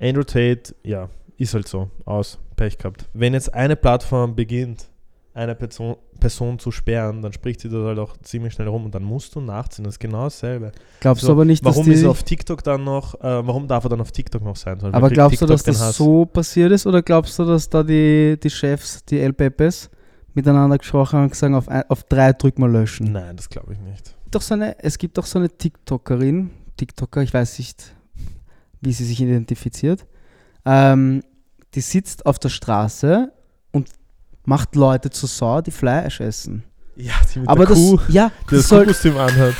Andrew Tate, ja, ist halt so, aus, Pech gehabt. Wenn jetzt eine Plattform beginnt, eine Person, Person zu sperren, dann spricht sie das halt auch ziemlich schnell rum und dann musst du nachziehen. Das ist genau dasselbe. Glaubst So, du aber nicht, dass warum die, ist er auf TikTok dann noch, äh, warum darf er dann auf TikTok noch sein? Weil aber glaubst du, TikTok dass den das Hass- so passiert ist oder glaubst du, dass da die, die Chefs, die El Pepes, miteinander gesprochen haben und gesagt, auf, ein, auf drei drück mal löschen? Nein, das glaube ich nicht. Doch so eine, es gibt doch so eine TikTokerin, TikToker, ich weiß nicht, wie sie sich identifiziert, ähm, die sitzt auf der Straße und macht Leute zu Sau, die Fleisch essen. Ja, die mit Aber der das, Kuh, ja, die das das soll, anhat.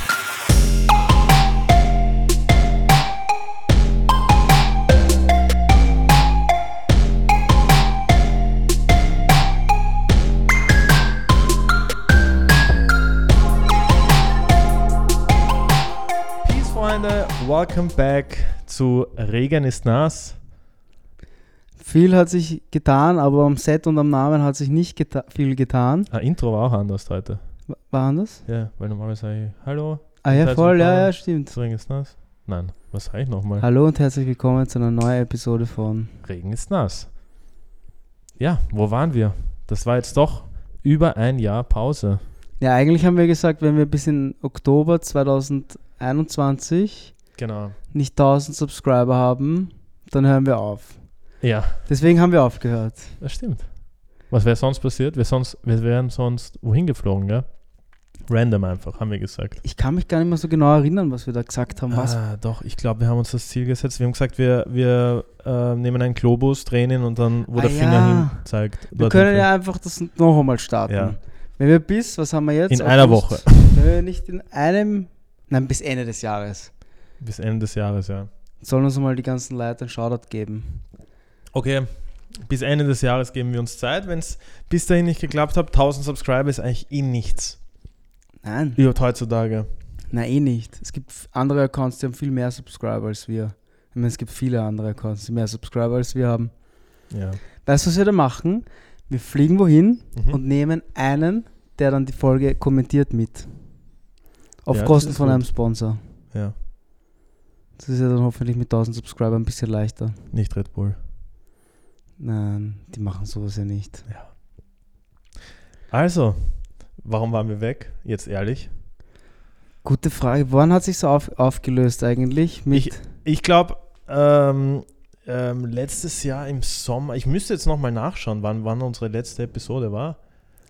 Welcome back zu Regen ist nass. viel hat sich getan, aber am Set und am Namen hat sich nicht geta viel getan. Ah, Intro war auch anders heute. War anders? Ja, weil normalerweise sage ich Hallo, Ah ja, voll, ja, ja, stimmt. Regen ist nass. Nein, was sage ich nochmal? Hallo und herzlich willkommen zu einer neuen Episode von Regen ist nass. Ja, wo waren wir? Das war jetzt doch über ein Jahr Pause. Ja, eigentlich haben wir gesagt, wenn wir bis in Oktober 2021 Genau. nicht 1000 Subscriber haben, dann hören wir auf. Ja, Deswegen haben wir aufgehört. das stimmt. Was wäre sonst passiert? Wir, sonst, wir wären sonst wohin geflogen, ja? Random einfach, haben wir gesagt. Ich kann mich gar nicht mehr so genau erinnern, was wir da gesagt haben. Was? Ah, doch, ich glaube, wir haben uns das Ziel gesetzt. Wir haben gesagt, wir, wir äh, nehmen einen Globus, drehen ihn und dann, wo Ah, der Finger ja. hin zeigt. wir können ja einfach das noch einmal starten. Ja. Wenn wir bis, was haben wir jetzt? In einer August? Woche. Wenn wir nicht in einem, nein, bis Ende des Jahres. Bis Ende des Jahres, ja. Sollen uns mal die ganzen Leute einen Shoutout geben. Okay, bis Ende des Jahres geben wir uns Zeit. Wenn es bis dahin nicht geklappt hat, 1000 Subscriber ist eigentlich eh nichts. Nein, Überhaupt heutzutage. na eh nicht. Es gibt andere Accounts, die haben viel mehr Subscriber als wir. Ich meine, es gibt viele andere Accounts, die mehr Subscriber als wir haben. Ja. Weißt du, was wir da machen? Wir fliegen wohin Mhm. und nehmen einen, der dann die Folge kommentiert mit. Auf Ja, Kosten von gut. einem Sponsor. ja, Das ist ja dann hoffentlich mit 1000 Subscribern ein bisschen leichter. nicht Red Bull. Nein, die machen sowas ja nicht. Also, warum waren wir weg? Jetzt ehrlich. Gute Frage. Wann hat sich so auf, aufgelöst eigentlich? Mit, Ich glaube, ähm, ähm, letztes Jahr im Sommer, ich müsste jetzt nochmal nachschauen, wann, wann unsere letzte Episode war.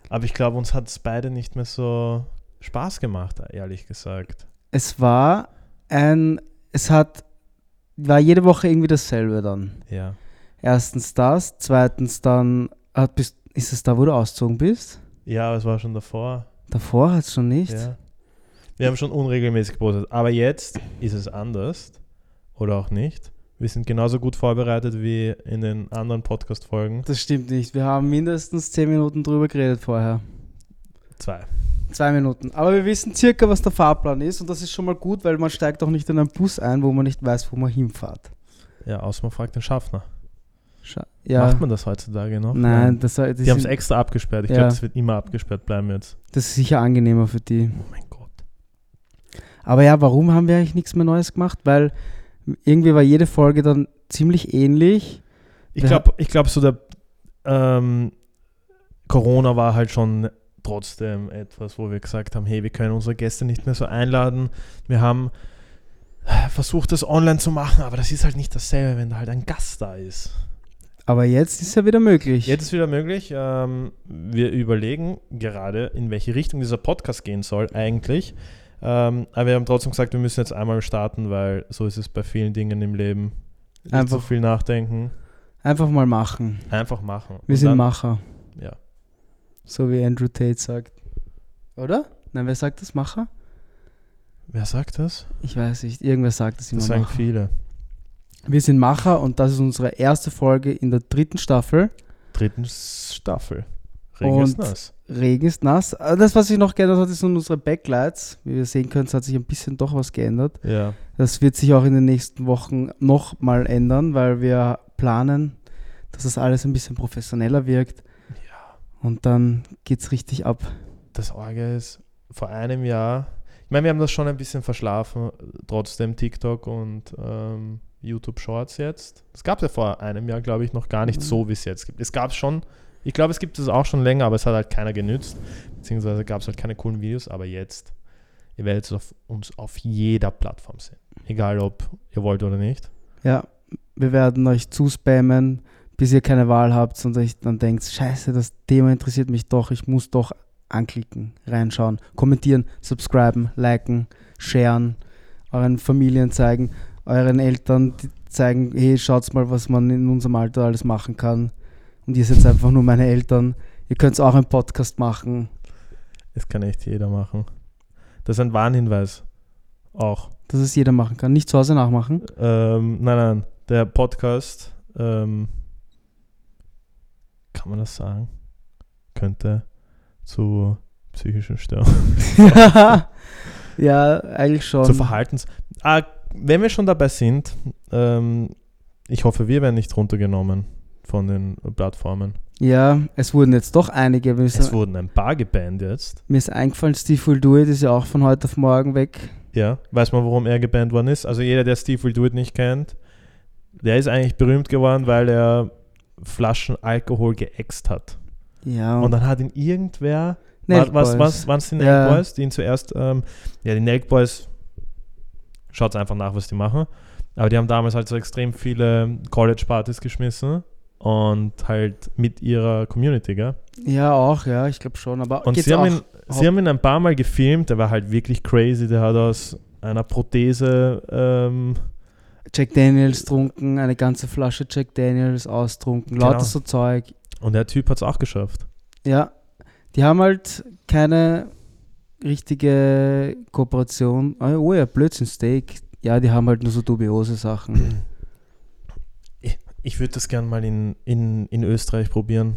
Aber ich glaube, uns hat es beide nicht mehr so Spaß gemacht, ehrlich gesagt. es war ein, es hat, war jede Woche irgendwie dasselbe dann. Ja. Erstens das, zweitens dann, hat, bist, ist es da, wo du ausgezogen bist? Ja, es war schon davor. Davor hat es schon nicht. Ja. Wir haben schon unregelmäßig gepostet. Aber jetzt ist es anders. Oder auch nicht. Wir sind genauso gut vorbereitet wie in den anderen Podcast-Folgen. Das stimmt nicht. Wir haben mindestens 10 Minuten drüber geredet vorher. Zwei. Zwei Minuten. Aber wir wissen circa, was der Fahrplan ist und das ist schon mal gut, weil man steigt auch nicht in einen Bus ein, wo man nicht weiß, wo man hinfährt. Ja, außer man fragt den Schaffner. Scha ja. Macht man das heutzutage noch? Nein, das, das, Die haben es extra abgesperrt. Ich Ja. glaube, das wird immer abgesperrt bleiben jetzt. das ist sicher angenehmer für die. Oh mein Gott. Aber ja, warum haben wir eigentlich nichts mehr Neues gemacht? Weil irgendwie war jede Folge dann ziemlich ähnlich. Ich glaube, ich glaub, so der ähm, Corona war halt schon trotzdem etwas, wo wir gesagt haben, hey, wir können unsere Gäste nicht mehr so einladen. Wir haben versucht, das online zu machen, aber das ist halt nicht dasselbe, wenn da halt ein Gast da ist. Aber jetzt ist ja wieder möglich. Jetzt ist wieder möglich. Ähm, wir überlegen gerade, in welche Richtung dieser Podcast gehen soll eigentlich. Ähm, aber wir haben trotzdem gesagt, wir müssen jetzt einmal starten, weil so ist es bei vielen Dingen im Leben. Nicht so Einfach- viel nachdenken, Einfach mal machen. einfach machen. Wir Und sind dann- Macher. Ja. So wie Andrew Tate sagt. Oder? Nein, wer sagt das? Macher? Wer sagt das? Ich weiß nicht. Irgendwer sagt das immer. Das sagen Macher. viele. Wir sind Macher und das ist unsere erste Folge in der dritten Staffel. Dritten Staffel. Regen ist Und- nass. Regen ist nass. Das, was sich noch geändert hat, sind unsere Backlights. Wie wir sehen können, es hat sich ein bisschen doch was geändert. Ja. Das wird sich auch in den nächsten Wochen noch mal ändern, weil wir planen, dass das alles ein bisschen professioneller wirkt. Und dann geht's richtig ab. Das Orge ist, vor einem Jahr, ich meine, wir haben das schon ein bisschen verschlafen, trotzdem TikTok und ähm, YouTube Shorts jetzt. Das gab es ja vor einem Jahr, glaube ich, noch gar nicht Mhm. so, wie es jetzt gibt. Es gab es schon, ich glaube, es gibt es auch schon länger, aber es hat halt keiner genützt. Beziehungsweise gab es halt keine coolen Videos, aber jetzt, ihr werdet es auf, uns auf jeder Plattform sehen. Egal, ob ihr wollt oder nicht. Ja, wir werden euch zuspammen, bis ihr keine Wahl habt und euch dann denkt, scheiße, das Thema interessiert mich doch, ich muss doch anklicken, reinschauen, kommentieren, subscriben, liken, sharen, euren Familien zeigen, euren Eltern zeigen, hey, schaut mal, was man in unserem Alter alles machen kann. Und ihr seid einfach nur meine Eltern. Ihr könnt auch einen Podcast machen. Das kann echt jeder machen. Das ist ein Warnhinweis. Auch. dass es jeder machen kann. Nicht zu Hause nachmachen. Ähm, nein, nein, der Podcast, ähm, kann man das sagen, könnte zu psychischen Störungen, ja, eigentlich schon. zu Verhaltens. Ah, wenn wir schon dabei sind, ähm, ich hoffe, wir werden nicht runtergenommen von den Plattformen. ja, es wurden jetzt doch einige. Es wurden ein paar gebannt jetzt. mir ist eingefallen, Steve Will Do It ist ja auch von heute auf morgen weg. Ja, weiß man, warum er gebannt worden ist? Also jeder, der Steve Will Do It nicht kennt, der ist eigentlich berühmt geworden, weil er Flaschen Alkohol geäxt hat. Ja, Und dann hat ihn irgendwer Nelk was, Boys. was, waren es die Nelk Ja. Boys, die ihn zuerst, ähm, ja, die Nelk Boys, schaut einfach nach, was die machen. Aber die haben damals halt so extrem viele College-Partys geschmissen und halt mit ihrer Community, gell? Ja, auch, ja, ich glaube schon. Aber Und sie haben, ihn, sie haben ihn ein paar Mal gefilmt, der war halt wirklich crazy, der hat aus einer Prothese, ähm, Jack Daniels trunken, eine ganze Flasche Jack Daniels austrunken, Genau. lauter so Zeug. und der Typ hat es auch geschafft. Ja, die haben halt keine richtige Kooperation. Ah, Oh ja, Blödsinn Steak. Ja, die haben halt nur so dubiose Sachen. Ich würde das gerne mal in, in, in Österreich probieren.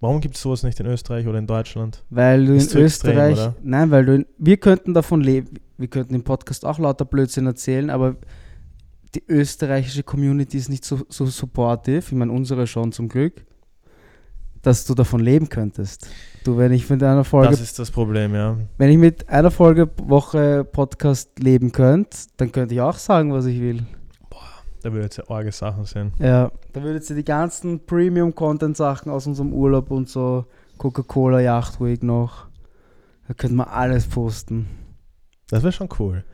Warum gibt es sowas nicht in Österreich oder in Deutschland? Weil du Ist in extrem, Österreich. oder? nein, weil du in, wir könnten davon leben. Wir könnten im Podcast auch lauter Blödsinn erzählen, aber die österreichische Community ist nicht so, so supportive. Ich meine, unsere schon zum Glück. Dass du davon leben könntest. Du, wenn ich mit einer Folge Das ist das Problem, ja. Wenn ich mit einer Folge Woche Podcast leben könnte, dann könnte ich auch sagen, was ich will. Da würde jetzt ja arge Sachen sein. Ja. Da würdet ihr die ganzen Premium-Content-Sachen aus unserem Urlaub und so, Coca-Cola, Yachtweek noch, da könnte man alles posten. Das wäre schon cool.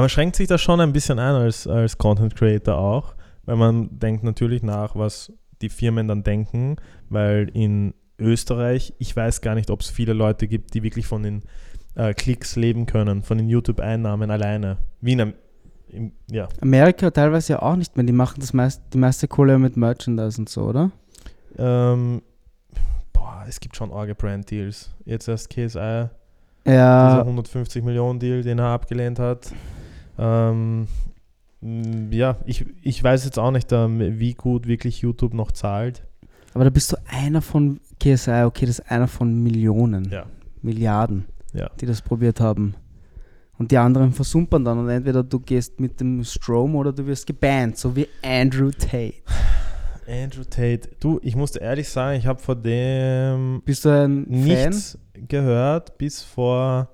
Man schränkt sich da schon ein bisschen ein als, als Content Creator auch, weil man denkt natürlich nach, was die Firmen dann denken, weil in Österreich, ich weiß gar nicht, ob es viele Leute gibt, die wirklich von den äh, Klicks leben können, von den YouTube-Einnahmen alleine. Wie in einem, im, ja, Amerika teilweise ja auch nicht mehr, die machen das meist, die meiste Kohle mit Merchandise und so, oder? ähm, boah, es gibt schon arge Brand-Deals. Jetzt erst KSI, dieser Ja, 150 Millionen Deal, den er abgelehnt hat. Ähm, m, ja, ich, ich weiß jetzt auch nicht, ähm, wie gut wirklich YouTube noch zahlt. aber da bist du einer von KSI, okay, das ist einer von Millionen, Ja. Milliarden, Ja. die das probiert haben. Und die anderen versumpern dann und entweder du gehst mit dem Strom oder du wirst gebannt, so wie Andrew Tate. Andrew Tate, du, ich musste ehrlich sagen, ich habe von dem Bist du ein Fan? nichts gehört, bis vor,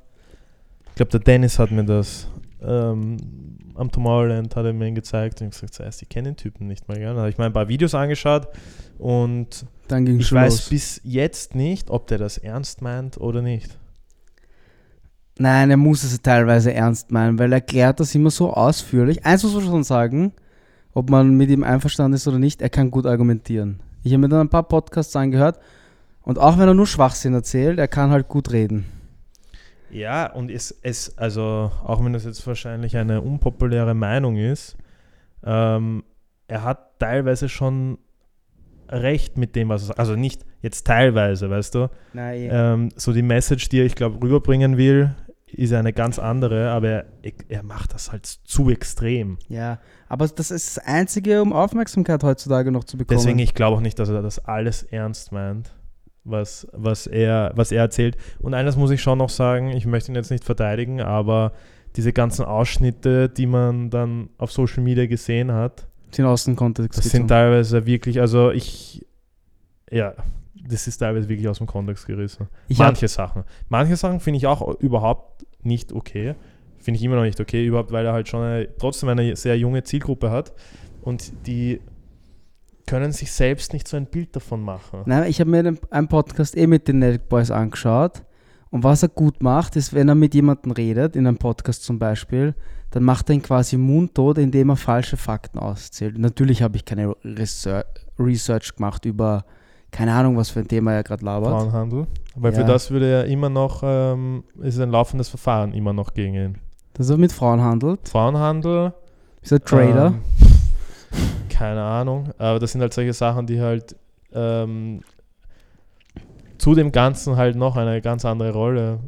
ich glaube, der Dennis hat mir das ähm, am Tomorrowland hat er mir ihn gezeigt und ich gesagt, zuerst, ich kenne den Typen nicht mal. Gell? Dann habe ich mir ein paar Videos angeschaut und ich weiß los. bis jetzt nicht, ob der das ernst meint oder nicht. Nein, er muss es teilweise ernst meinen, weil er erklärt das immer so ausführlich. Eins muss man schon sagen, ob man mit ihm einverstanden ist oder nicht, er kann gut argumentieren. Ich habe mir dann ein paar Podcasts angehört und auch wenn er nur Schwachsinn erzählt, er kann halt gut reden. Ja, und es, es, also auch wenn das jetzt wahrscheinlich eine unpopuläre Meinung ist, ähm, er hat teilweise schon recht mit dem, was er sagt. Also nicht jetzt teilweise, weißt du. Nein, Ähm, so die Message, die er, ich glaube, rüberbringen will, ist eine ganz andere, aber er, er macht das halt zu extrem. ja, aber das ist das Einzige, um Aufmerksamkeit heutzutage noch zu bekommen. Deswegen, ich glaube auch nicht, dass er das alles ernst meint, was, was, er, was er erzählt. Und eines muss ich schon noch sagen, ich möchte ihn jetzt nicht verteidigen, aber diese ganzen Ausschnitte, die man dann auf Social Media gesehen hat, sind aus dem Kontext das sind teilweise wirklich, also ich, ja, das ist teilweise wirklich aus dem Kontext gerissen. ich Manche Sachen. Manche Sachen finde ich auch überhaupt nicht okay. Finde ich immer noch nicht okay, überhaupt, weil er halt schon eine, trotzdem eine sehr junge Zielgruppe hat und die können sich selbst nicht so ein Bild davon machen. Nein, ich habe mir einen Podcast eh mit den Network Boys angeschaut. Und was er gut macht, ist, wenn er mit jemandem redet, in einem Podcast zum Beispiel, dann macht er ihn quasi mundtot, indem er falsche Fakten auszählt. Natürlich habe ich keine Research, Research gemacht über, keine Ahnung, was für ein Thema er gerade labert. Frauenhandel. Weil für Ja. das würde er immer noch, ähm, ist ein laufendes Verfahren immer noch gegen ihn. Dass er mit Frauen handelt. Frauenhandel. Ist er Trader? Ähm, keine Ahnung. Aber das sind halt solche Sachen, die halt ähm, zu dem Ganzen halt noch eine ganz andere Rolle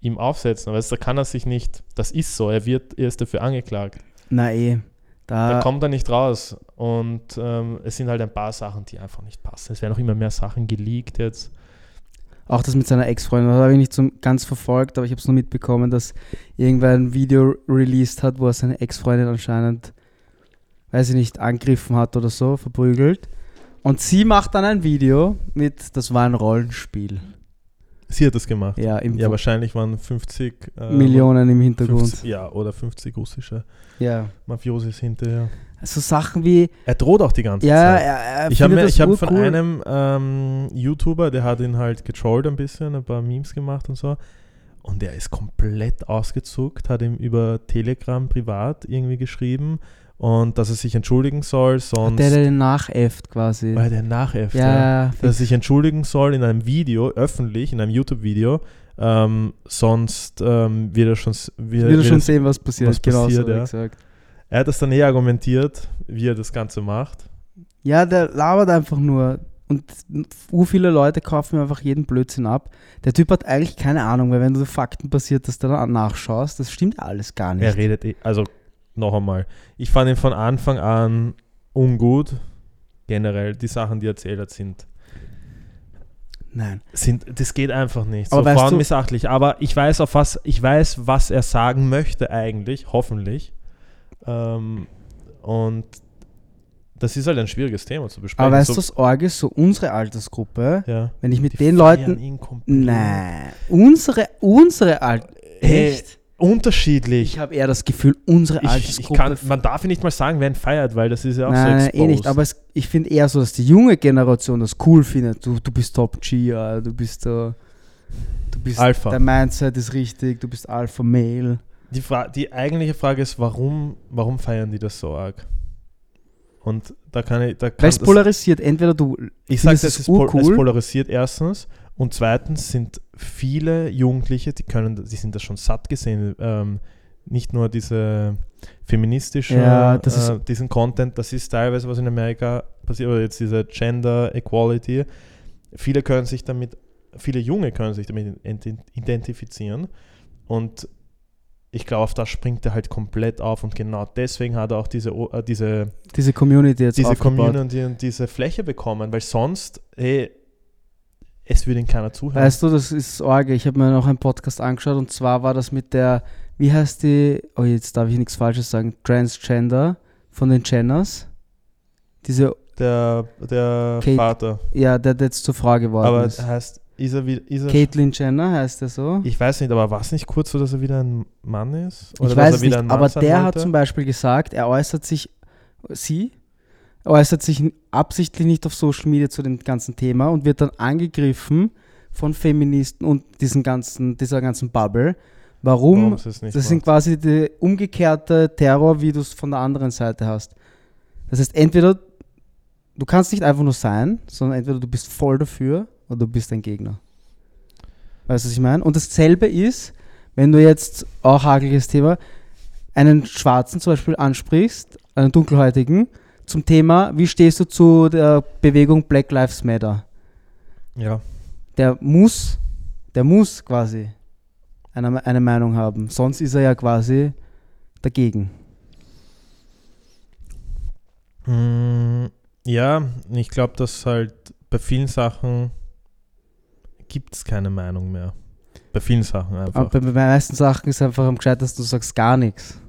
ihm aufsetzen. Weißt, du, da kann er sich nicht, das ist so, er wird erst dafür angeklagt. Na eh. Da Da, kommt er nicht raus. Und ähm, es sind halt ein paar Sachen, die einfach nicht passen. Es werden auch immer mehr Sachen geleakt jetzt. auch das mit seiner Ex-Freundin, das habe ich nicht so ganz verfolgt, aber ich habe es nur mitbekommen, dass irgendwer ein Video released hat, wo er seine Ex-Freundin anscheinend, weiß ich nicht, angegriffen hat oder so, verprügelt. Und sie macht dann ein Video mit, das war ein Rollenspiel. Sie hat das gemacht. Ja, im Ja, wahrscheinlich waren 50 äh, Millionen im Hintergrund. 50, ja, oder 50 russische Ja. Mafiosis hinterher. So Sachen wie, Er droht auch die ganze ja, Zeit. er, er Ich habe hab von urcool. einem ähm, YouTuber, der hat ihn halt getrollt ein bisschen, ein paar Memes gemacht und so. Und der ist komplett ausgezuckt, hat ihm über Telegram privat irgendwie geschrieben und dass er sich entschuldigen soll, sonst. Der, der den nachäfft quasi. weil der nachäfft, ja, ja. Dass er sich entschuldigen soll in einem Video, öffentlich, in einem YouTube-Video. Ähm, sonst ähm, wird er schon. Wird, wird schon es- sehen, was passiert. was genau passiert, so ja. gesagt. Er hat das dann eh argumentiert, wie er das Ganze macht. Ja, der labert einfach nur. Und u viele Leute kaufen einfach jeden Blödsinn ab. Der Typ hat eigentlich keine Ahnung, weil wenn du Fakten basiert das dann nachschaust, das stimmt alles gar nicht. Er redet, eh- also noch einmal, ich fand ihn von Anfang an ungut. Generell, die Sachen, die er erzählt hat, sind, Nein. sind das geht einfach nicht. Aber so frauenmissachtig. Aber ich weiß, auf was, ich weiß, was er sagen möchte eigentlich, hoffentlich. Ähm, und das ist halt ein schwieriges Thema zu besprechen. Aber weißt so, du, das Org ist so unsere Altersgruppe, ja, wenn ich mit die den Leuten. Nein. Unsere, unsere Alt. Hey, Echt? Unterschiedlich. Ich habe eher das Gefühl, unsere Altersgruppe. kann, man darf ja nicht mal sagen, wer ihn feiert, weil das ist ja auch Nein, so nein, exposed. eh nicht. Aber es, ich finde eher so, dass die junge Generation das cool findet. Du, du bist Top G, du bist so. Du bist. Alpha. Dein Mindset ist richtig, du bist Alpha Male. Die, Fra die eigentliche Frage ist, warum, warum feiern die das so arg? Und da kann ich, da kann Weil es polarisiert. Entweder du. ich sage, es ist pol es urcool. polarisiert erstens und zweitens sind viele Jugendliche, die können, die sind das schon satt gesehen, ähm, nicht nur diese feministische, Ja, äh, diesen Content, das ist teilweise, was in Amerika passiert, oder jetzt diese Gender Equality. Viele können sich damit, viele Junge können sich damit ident- identifizieren und ich glaube, auf das springt er halt komplett auf und genau deswegen hat er auch diese, äh, diese, Diese Community jetzt diese aufgebaut. Community und diese Fläche bekommen, weil sonst, hey, es würde ihn keiner zuhören. Weißt du, das ist Orge. Ich habe mir noch einen Podcast angeschaut und zwar war das mit der, wie heißt die, oh jetzt darf ich nichts Falsches sagen, Transgender von den Jenners. Diese, der der Kate- Vater. ja, der, der jetzt zur Frau geworden Aber ist. er heißt, ist er, wie- ist er Caitlyn Jenner heißt er so. Ich weiß nicht, aber war es nicht kurz so, dass er wieder ein Mann ist? Ich dass weiß nicht, ein Mann aber der hat wollte? zum Beispiel gesagt, er äußert sich, sie äußert sich absichtlich nicht auf Social Media zu dem ganzen Thema und wird dann angegriffen von Feministen und diesen ganzen, dieser ganzen Bubble. Warum? Das sind macht. quasi die umgekehrte Terror, wie du es von der anderen Seite hast. Das heißt, entweder du kannst nicht einfach nur sein, sondern entweder du bist voll dafür oder du bist ein Gegner. Weißt du, was ich meine? Und dasselbe ist, wenn du jetzt auch hakeliges Thema, einen Schwarzen zum Beispiel ansprichst, einen Dunkelhäutigen, zum Thema, wie stehst du zu der Bewegung Black Lives Matter? Ja. Der muss, der muss quasi eine, eine Meinung haben. Sonst ist er ja quasi dagegen. Mm, ja, ich glaube, dass halt bei vielen Sachen gibt es keine Meinung mehr. Bei vielen Sachen einfach. Aber bei den meisten Sachen ist einfach am gescheitesten, du sagst gar nichts.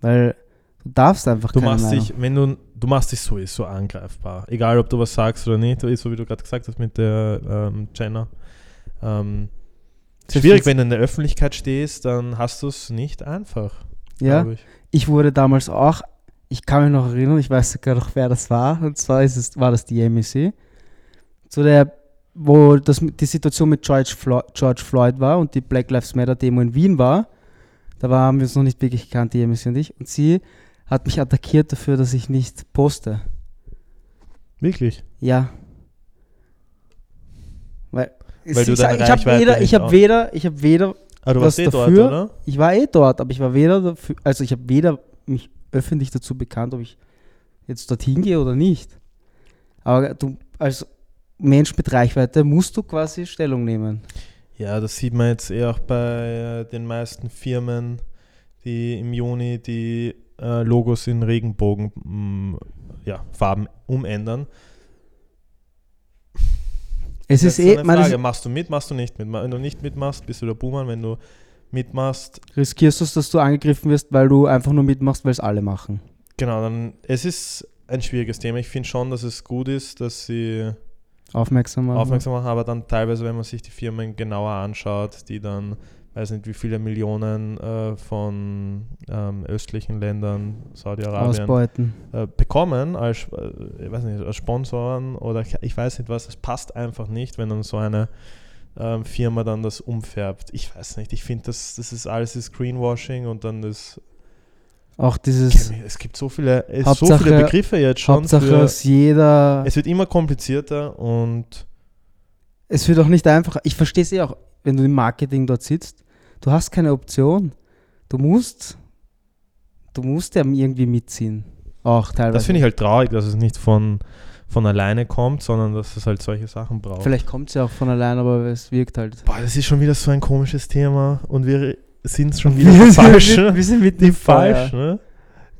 Weil du darfst einfach Du machst Meinung. dich, wenn du, du machst dich sowieso angreifbar. Egal, ob du was sagst oder nicht, so wie du gerade gesagt hast mit der ähm, Jenna. Ähm, Schwierig, wenn du in der Öffentlichkeit stehst, dann hast du es nicht einfach. Ja, Ich. ich wurde damals auch, ich kann mich noch erinnern, ich weiß sogar noch, wer das war. Und zwar ist es, war das die MEC. Zu der, wo das, die Situation mit George Floyd, George Floyd war und die Black Lives Matter Demo in Wien war. Da haben wir uns noch nicht wirklich gekannt, die MEC und ich. Und sie hat mich attackiert dafür, dass ich nicht poste. Wirklich. Ja. Weil, Weil du ich, deine ich habe weder, ich habe weder, ich habe weder Ah, du Was warst eh dort, dafür? oder? Ich war eh dort, aber ich war weder dafür, also ich habe weder mich öffentlich dazu bekannt, ob ich jetzt dorthin gehe oder nicht. Aber du als Mensch mit Reichweite musst du quasi Stellung nehmen. Ja, das sieht man jetzt eh auch bei äh, den meisten Firmen, die im Juni die äh, Logos in Regenbogen mm, ja, Farben umändern. Es Das ist eh, eine Frage, machst du mit, machst du nicht mit? Wenn du nicht mitmachst, bist du der Boomer. Wenn du mitmachst, riskierst du es, dass du angegriffen wirst, weil du einfach nur mitmachst, weil es alle machen. genau, dann es ist ein schwieriges Thema. Ich finde schon, dass es gut ist, dass sie Aufmerksam machen. aufmerksam machen, aber dann teilweise, wenn man sich die Firmen genauer anschaut, die dann, weiß nicht, wie viele Millionen äh, von ähm, östlichen Ländern, Saudi-Arabien, äh, bekommen als, äh, weiß nicht, als Sponsoren oder ich, weiß nicht was, das passt einfach nicht, wenn dann so eine ähm, Firma dann das umfärbt. Ich weiß nicht, ich finde, das, das ist alles ist Greenwashing und dann das, Auch dieses es gibt so viele, es so viele Begriffe jetzt schon. Hauptsache, für, dass jeder. es wird immer komplizierter und Es wird auch nicht einfacher. Ich verstehe es eh auch, wenn du im Marketing dort sitzt. Du hast keine Option. Du musst, du musst ja irgendwie mitziehen. Auch teilweise. Das finde ich halt traurig, dass es nicht von, von alleine kommt, sondern dass es halt solche Sachen braucht. Vielleicht kommt es ja auch von allein, aber es wirkt halt. Boah, das ist schon wieder so ein komisches Thema und wir sind schon wieder Wir Falschen, mit- wir sind mit die dem. Falschen, ne?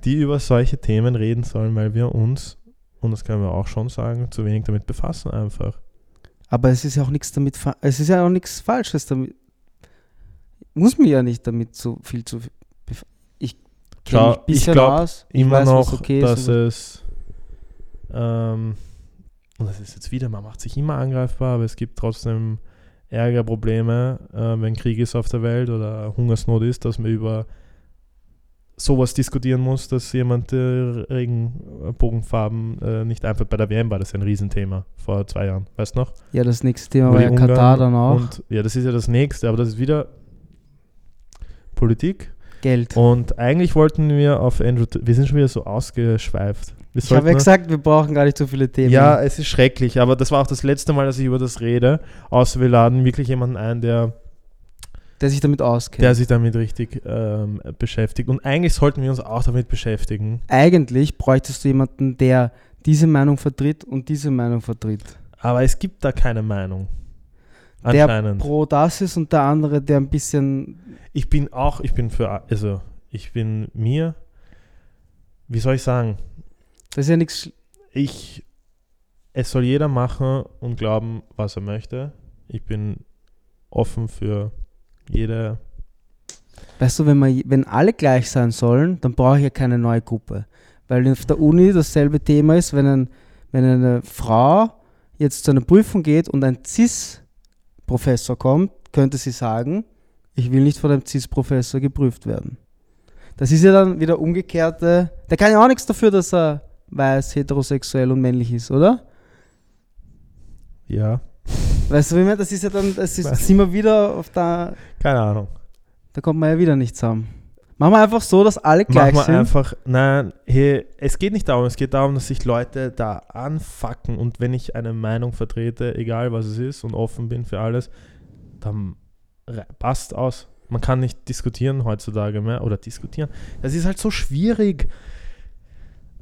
die über solche Themen reden sollen, weil wir uns, und das können wir auch schon sagen, zu wenig damit befassen einfach. Aber es ist ja auch nichts damit, es ist ja auch nichts Falsches damit. Muss mir ja nicht damit so viel zu. Ich kenne mich ein bisschen ich aus. Ich Immer weiß, noch, okay dass es, ähm, und das ist jetzt wieder, man macht sich immer angreifbar, aber es gibt trotzdem Ärger, Probleme, äh, wenn Krieg ist auf der Welt oder Hungersnot ist, dass man über sowas diskutieren muss, dass jemand äh, Regenbogenfarben äh, nicht einfach bei der WM war. Das ist ein Riesenthema vor zwei Jahren. Weißt du noch? Ja, das nächste Thema war ja Ungarn Katar dann auch. Und, ja, das ist ja das nächste, aber das ist wieder Politik. Geld. Und eigentlich wollten wir auf Andrew, wir sind schon wieder so ausgeschweift. Wir Ich habe ja gesagt, wir brauchen gar nicht so viele Themen. ja, es ist schrecklich, aber das war auch das letzte Mal, dass ich über das rede. Außer wir laden wirklich jemanden ein, der, der sich damit auskennt. der sich damit richtig ähm, beschäftigt. Und eigentlich sollten wir uns auch damit beschäftigen. Eigentlich bräuchtest du jemanden, der diese Meinung vertritt und diese Meinung vertritt. Aber es gibt da keine Meinung. Der Anscheinend. pro das ist und der andere, der ein bisschen. Ich bin auch, ich bin für, also ich bin mir, wie soll ich sagen, Das ist ja nichts. ich, es soll jeder machen und glauben, was er möchte. Ich bin offen für jede Weißt du, wenn, man, wenn alle gleich sein sollen, dann brauche ich ja keine neue Gruppe. Weil auf der Uni dasselbe Thema ist, wenn, ein, wenn eine Frau jetzt zu einer Prüfung geht und ein CIS-Professor kommt, könnte sie sagen, ich will nicht von einem CIS-Professor geprüft werden. Das ist ja dann wieder umgekehrte. Der kann ja auch nichts dafür, dass er weiß, heterosexuell und männlich ist, oder? Ja, Weißt du, wie ich meine? Das ist ja dann, das ist, sind wir wieder auf der, keine Ahnung. da kommt man ja wieder nicht zusammen. Machen wir einfach so, dass alle gleich Mach mal sind. einfach, nein, hey, es geht nicht darum, es geht darum, dass sich Leute da anfucken und wenn ich eine Meinung vertrete, egal was es ist und offen bin für alles, dann passt aus. Man kann nicht diskutieren heutzutage mehr oder diskutieren. Das ist halt so schwierig.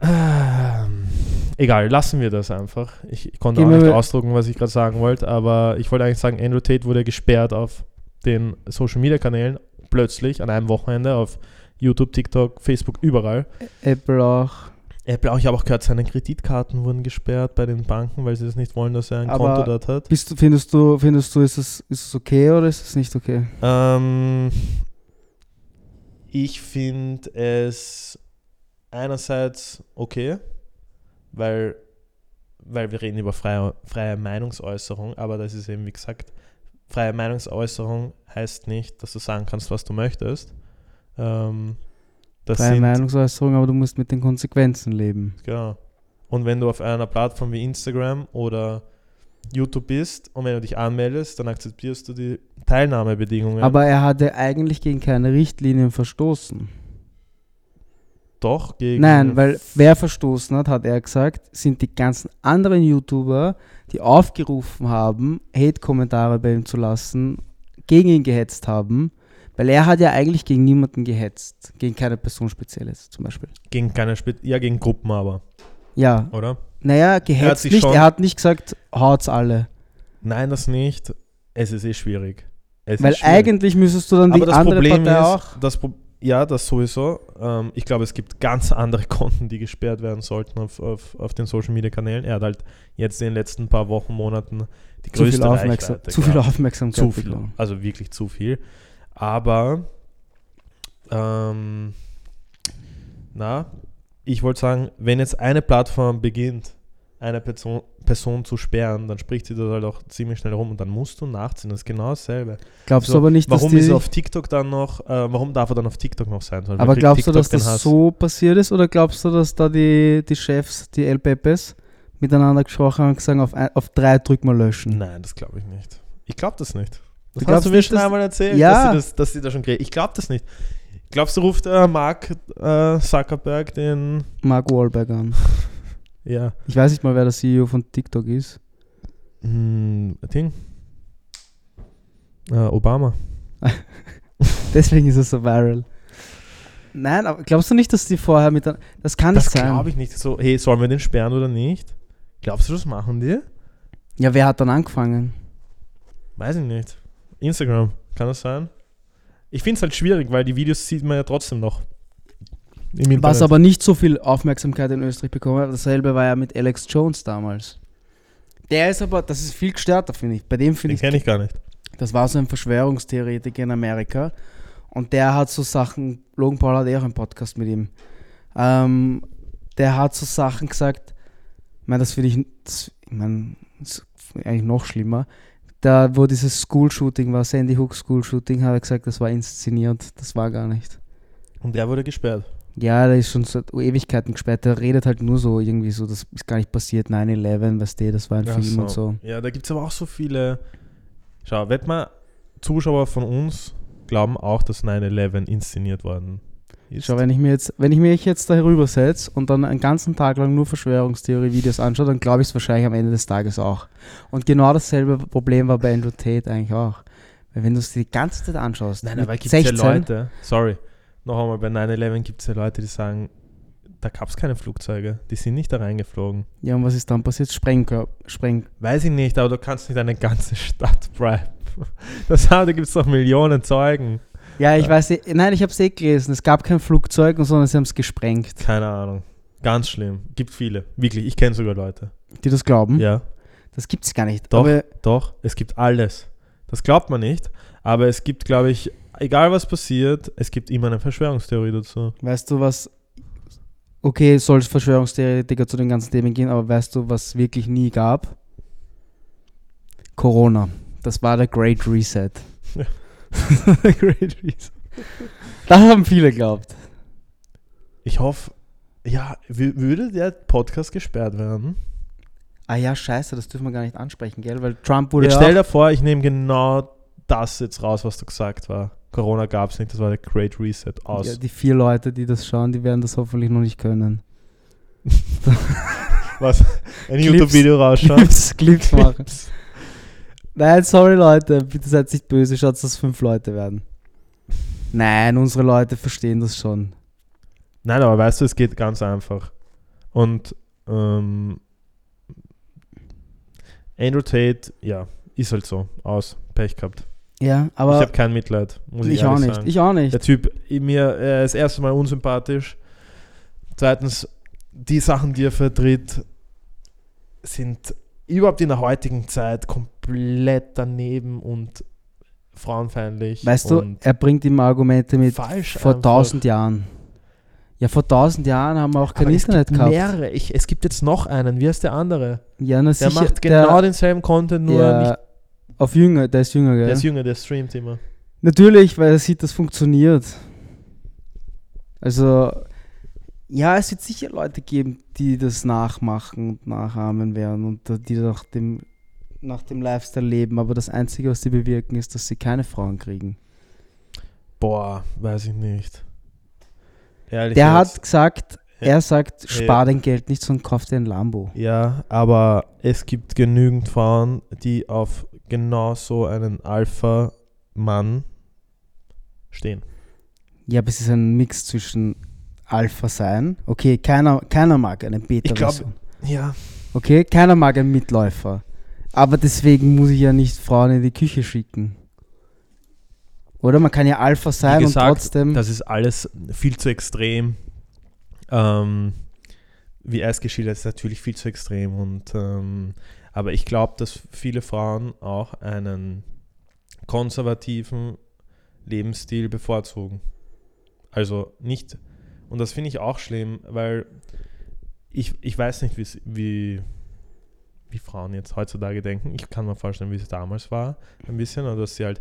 Ähm, egal, lassen wir das einfach. Ich, ich konnte Gehen auch nicht ausdrucken, was ich gerade sagen wollte, aber ich wollte eigentlich sagen, Andrew Tate wurde gesperrt auf den Social Media Kanälen plötzlich an einem Wochenende auf YouTube, TikTok, Facebook, überall. Apple auch. Apple auch, ich habe auch gehört, seine Kreditkarten wurden gesperrt bei den Banken, weil sie das nicht wollen, dass er ein Aber- Konto dort hat. Bist du, findest du, findest du, ist es, ist es okay oder ist es nicht okay? Ähm, ich finde es einerseits okay, weil, weil wir reden über freie, freie Meinungsäußerung, aber das ist eben, wie gesagt, freie Meinungsäußerung heißt nicht, dass du sagen kannst, was du möchtest. Ähm, Freie Meinungsäußerung, aber du musst mit den Konsequenzen leben. Genau. Und wenn du auf einer Plattform wie Instagram oder YouTube bist und wenn du dich anmeldest, dann akzeptierst du die Teilnahmebedingungen. Aber er hatte eigentlich gegen keine Richtlinien verstoßen. Doch gegen. Nein, weil wer verstoßen hat, hat er gesagt, sind die ganzen anderen YouTuber, die aufgerufen haben, Hate-Kommentare bei ihm zu lassen, gegen ihn gehetzt haben. Weil er hat ja eigentlich gegen niemanden gehetzt. Gegen keine Person spezielles zum Beispiel. gegen keine Spe ja gegen Gruppen aber, Ja, oder? naja, gehetzt sich nicht. Er hat nicht gesagt, haut's alle. Nein, das nicht. Es ist eh schwierig. Es Weil schwierig. eigentlich müsstest du dann die Aber das andere Problem Partei ist, auch. das Pro ja, das sowieso. Ähm, ich glaube, es gibt ganz andere Konten, die gesperrt werden sollten auf, auf, auf den Social Media Kanälen. Er hat halt jetzt in den letzten paar Wochen, Monaten die Zu viel, größte Aufmerksam Reichweite zu viel. Aufmerksamkeit Zu viel. Also wirklich zu viel. Aber, ähm, na, ich wollte sagen, wenn jetzt eine Plattform beginnt, eine Person, Person zu sperren, dann spricht sie das halt auch ziemlich schnell rum und dann musst du nachziehen. Das ist genau dasselbe. Glaubst So, du aber nicht, dass Warum die... ist er auf TikTok dann noch, äh, warum darf er dann auf TikTok noch sein? Weil Aber glaubst du, TikTok dass den das Hass- so passiert ist oder glaubst du, dass da die, die Chefs, die El Pepes, miteinander gesprochen haben und gesagt, auf, ein, auf drei drück mal löschen? Nein, das glaube ich nicht. Ich glaube das nicht. Das Du hast du mir nicht, schon dass- einmal erzählt, Ja. dass, sie das, dass sie da schon kriegen. Ich glaube das nicht. Glaubst du, ruft äh, Mark äh, Zuckerberg den. Mark Wahlberg an. Ja. Ich weiß nicht mal, wer der CEO von TikTok ist. Hm, Ding. Äh, Obama. Deswegen ist es so viral. Nein, aber glaubst du nicht, dass die vorher mit... Das kann Das nicht sein. glaube ich nicht. So, hey, sollen wir den sperren oder nicht? Glaubst du, das machen die? Ja, wer hat dann angefangen? Weiß ich nicht. Instagram, kann das sein? Ich finde es halt schwierig, weil die Videos sieht man ja trotzdem noch. Im. Was aber nicht so viel Aufmerksamkeit in Österreich bekommen hat, dasselbe war ja mit Alex Jones damals. Der ist aber, das ist viel gestörter, finde ich. Bei dem finde Den ich kenne ich gar nicht. Das war so ein Verschwörungstheoretiker in Amerika. Und der hat so Sachen, Logan Paul hat eh auch einen Podcast mit ihm. Ähm, der hat so Sachen gesagt, ich meine, das finde ich, das, ich meine, das ist eigentlich noch schlimmer. Da, wo dieses School-Shooting war, Sandy Hook School-Shooting, hat er gesagt, das war inszeniert. Das war gar nicht. Und der wurde gesperrt. Ja, der ist schon seit Ewigkeiten gesperrt. Der redet halt nur so irgendwie so, das ist gar nicht passiert. 9-11, weißt du, das war ein Ach Film und so. Ja, da gibt es aber auch so viele. Schau, wett mal, Zuschauer von uns glauben auch, dass 9-11 inszeniert worden ist. Schau, wenn ich mir jetzt, wenn ich mich jetzt da herübersetze und dann einen ganzen Tag lang nur Verschwörungstheorie-Videos anschaue, dann glaube ich es wahrscheinlich am Ende des Tages auch. Und genau dasselbe Problem war bei Andrew Tate eigentlich auch. Weil wenn du es die ganze Zeit anschaust, Nein, gibt es ja 16, Leute, sorry, noch einmal, bei 9-11 gibt es ja Leute, die sagen, da gab es keine Flugzeuge, die sind nicht da reingeflogen. Ja, und was ist dann passiert? Sprengkörper, Spreng. Weiß ich nicht, aber du kannst nicht eine ganze Stadt briben. Das haben, da gibt es doch Millionen Zeugen. Ja, ich Ja. weiß, nein, ich habe es eh gelesen. Es gab kein Flugzeug, sondern sie haben es gesprengt. Keine Ahnung. Ganz schlimm. Gibt viele. Wirklich, ich kenne sogar Leute. Die das glauben? Ja. Das gibt es gar nicht. Doch, doch, es gibt alles. Das glaubt man nicht, aber es gibt, glaube ich, egal was passiert, es gibt immer eine Verschwörungstheorie dazu. weißt du, was. Okay, soll es Verschwörungstheoretiker zu den ganzen Themen gehen, aber weißt du, was wirklich nie gab? Corona. Das war der Great Reset. Ja. der Great Reset. Das haben viele geglaubt. Ich hoffe, ja, wü- würde der Podcast gesperrt werden? Ah ja, scheiße, das dürfen wir gar nicht ansprechen, gell? Weil Trump wurde Jetzt ja stell dir vor, ich nehme genau das jetzt raus, was du gesagt war. Corona gab es nicht, das war der Great Reset aus. ja, die vier Leute, die das schauen, die werden das hoffentlich noch nicht können. was? Ein Clips. YouTube-Video rausschauen? Clips, Clips machen. Nein, sorry Leute, bitte seid nicht böse, schaut, dass fünf Leute werden. Nein, unsere Leute verstehen das schon. Nein, aber weißt du, es geht ganz einfach. Und ähm, Andrew Tate, ja, ist halt so. Aus. Pech gehabt. Ja, ich aber habe kein Mitleid, muss ich, ich, auch nicht. sagen. Ich auch nicht. Der Typ, mir, er ist erstens mal unsympathisch. Zweitens, die Sachen, die er vertritt, sind überhaupt in der heutigen Zeit komplett daneben und frauenfeindlich. Weißt du, er bringt immer Argumente mit falsch vor tausend Jahren. Ja, vor tausend Jahren haben wir auch kein Aber Internet es gibt gehabt. mehrere. Ich, es gibt jetzt noch einen. Wie heißt der andere? Ja, na Der sicher. macht genau denselben Content, nur der, nicht. Auf jünger, der ist jünger, gell? Der ist jünger, der streamt immer. Natürlich, weil er sieht, das funktioniert. Also, ja, es wird sicher Leute geben, die das nachmachen und nachahmen werden und die nach dem, nach dem Lifestyle leben. Aber das Einzige, was sie bewirken, ist, dass sie keine Frauen kriegen. Boah, weiß ich nicht. Ehrlich Der jetzt. hat gesagt, Ja. er sagt, Ja. spar dein Geld nicht, sondern kauf dir ein Lambo. Ja, aber es gibt genügend Frauen, die auf genau so einen Alpha-Mann stehen. Ja, aber es ist ein Mix zwischen Alpha sein. Okay, keiner, keiner mag einen Ich glaub- Beta-Version. Ja. Okay, keiner mag einen Mitläufer. Aber deswegen muss ich ja nicht Frauen in die Küche schicken. Oder man kann ja Alpha sein gesagt, und trotzdem. das ist alles viel zu extrem. Ähm, wie er es geschildert ist, natürlich viel zu extrem. Und, ähm, aber ich glaube, dass viele Frauen auch einen konservativen Lebensstil bevorzugen. Also nicht, und das finde ich auch schlimm, weil ich, ich weiß nicht, wie, wie Frauen jetzt heutzutage denken. Ich kann mir vorstellen, wie es damals war, ein bisschen, oder dass sie halt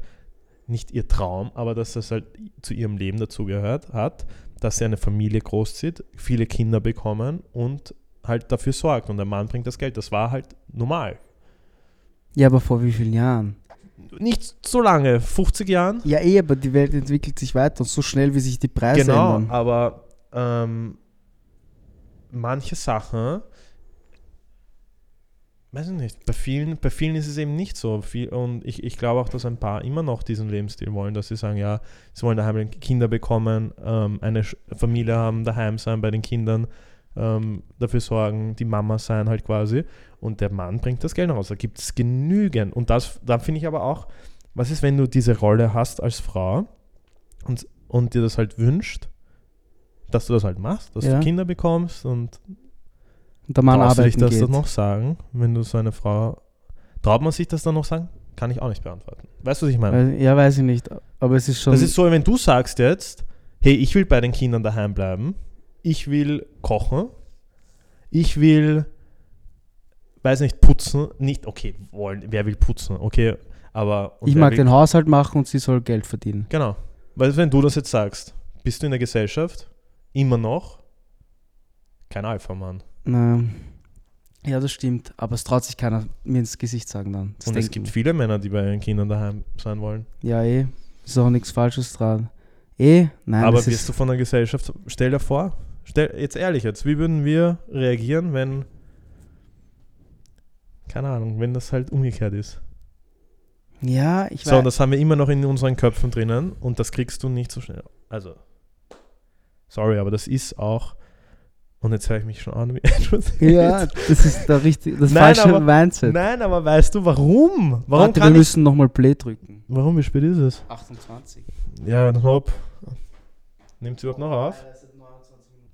nicht ihr Traum, aber dass das halt zu ihrem Leben dazugehört hat, dass sie eine Familie großzieht, viele Kinder bekommen und halt dafür sorgt und der Mann bringt das Geld. Das war halt normal. ja, aber vor wie vielen Jahren? Nicht so lange, 50 Jahren. Ja, eh, aber die Welt entwickelt sich weiter und so schnell, wie sich die Preise Genau, ändern. aber ähm, manche Sachen, weiß ich nicht, bei vielen, bei vielen ist es eben nicht so. Viel, und ich, ich glaube auch, dass ein paar immer noch diesen Lebensstil wollen, dass sie sagen, ja, sie wollen daheim Kinder bekommen, ähm, eine Familie haben, daheim sein bei den Kindern, ähm, dafür sorgen, die Mama sein halt quasi. Und der Mann bringt das Geld raus. Da gibt es genügend. Und das, da finde ich aber auch, was ist, wenn du diese Rolle hast als Frau und, und dir das halt wünscht, dass du das halt machst, dass Ja. du Kinder bekommst und Und der Mann arbeiten das geht. dann noch sagen, wenn du so eine Frau, traut man sich das dann noch sagen? Kann ich auch nicht beantworten. Weißt du, was ich meine? Ja, weiß ich nicht. Aber es ist schon. Das ist so, wenn du sagst jetzt, hey, ich will bei den Kindern daheim bleiben, ich will kochen, ich will, weiß nicht, putzen, nicht, okay, wollen, wer will putzen, okay, aber. ich mag will, den Haushalt machen und sie soll Geld verdienen. Genau. Weil wenn du das jetzt sagst, bist du in der Gesellschaft immer noch kein Alpha-Mann. Na, ja, das stimmt. Aber es traut sich keiner mir ins Gesicht sagen dann. Das Und es gibt viele Männer, die bei ihren Kindern daheim sein wollen. Ja, eh. Ist auch nichts Falsches dran. Eh, nein. Aber wirst du von der Gesellschaft, stell dir vor, jetzt ehrlich jetzt, wie würden wir reagieren, wenn, keine Ahnung, wenn das halt umgekehrt ist? Ja, ich So, und weiß. das haben wir immer noch in unseren Köpfen drinnen und das kriegst du nicht so schnell. Also, sorry, aber das ist auch, und jetzt höre ich mich schon an, wie etwas. Ja, das ist der richtige, das Nein, falsche aber- Mindset. Nein, aber weißt du warum? Warum Warte, wir kann ich, müssen nochmal Play drücken. Warum, wie spät ist es? 28. Ja, dann hopp. Nimmt es überhaupt noch auf?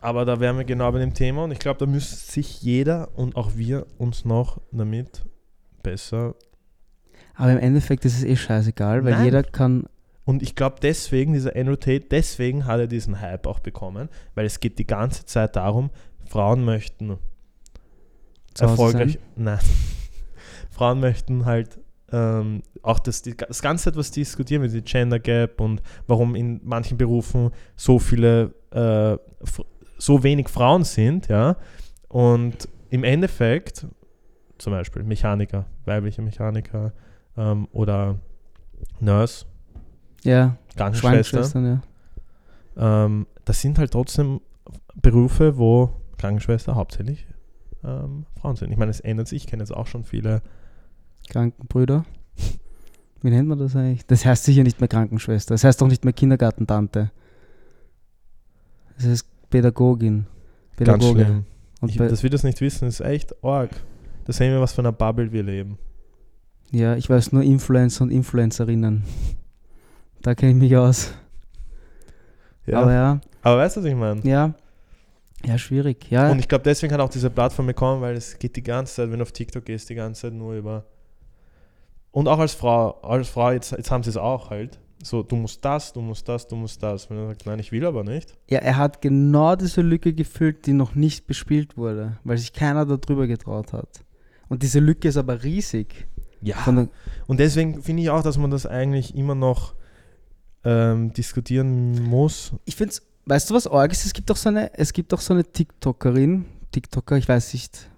Aber da wären wir genau bei dem Thema und ich glaube, da müsste sich jeder und auch wir uns noch damit besser. Aber im Endeffekt ist es eh scheißegal, weil Nein. jeder kann. Und ich glaube, deswegen, dieser Andrew Tate, deswegen hat er diesen Hype auch bekommen, weil es geht die ganze Zeit darum, Frauen möchten Zu erfolgreich. Nein. Frauen möchten halt ähm, auch das, das ganze etwas diskutieren mit dem Gender Gap und warum in manchen Berufen so viele, äh, so wenig Frauen sind, ja. Und im Endeffekt, zum Beispiel Mechaniker, weibliche Mechaniker ähm, oder Nurse, Ja, Krankenschwester, ja. ähm, das sind halt trotzdem Berufe, wo Krankenschwester hauptsächlich ähm, Frauen sind. Ich meine, es ändert sich. Ich kenne jetzt auch schon viele. Krankenbrüder. Wie nennt man das eigentlich? Das heißt sicher nicht mehr Krankenschwester. Das heißt auch nicht mehr Kindergartentante. Das heißt Pädagogin. Ganz Pädagoge. schlimm. Und Ich, dass wir das nicht wissen, ist echt arg. Da sehen wir, was für einer Bubble wir leben. ja, ich weiß nur Influencer und Influencerinnen. Da kenne ich mich aus. Ja. Aber ja, Aber weißt du, was ich meine? ja. Ja, schwierig. Ja, Und ich glaube, deswegen hat auch diese Plattform bekommen, weil es geht die ganze Zeit, wenn du auf TikTok gehst, die ganze Zeit nur über. Und auch als Frau, als Frau, jetzt, jetzt haben sie es auch halt. So, du musst das, du musst das, du musst das. Wenn er sagt, nein, ich will aber nicht. ja, er hat genau diese Lücke gefüllt, die noch nicht bespielt wurde, weil sich keiner darüber getraut hat. Und diese Lücke ist aber riesig. Ja. Und deswegen finde ich auch, dass man das eigentlich immer noch ähm, diskutieren muss. ich finde weißt du was arg ist? Es gibt auch so eine, es gibt auch so eine TikTokerin, TikToker, ich weiß nicht,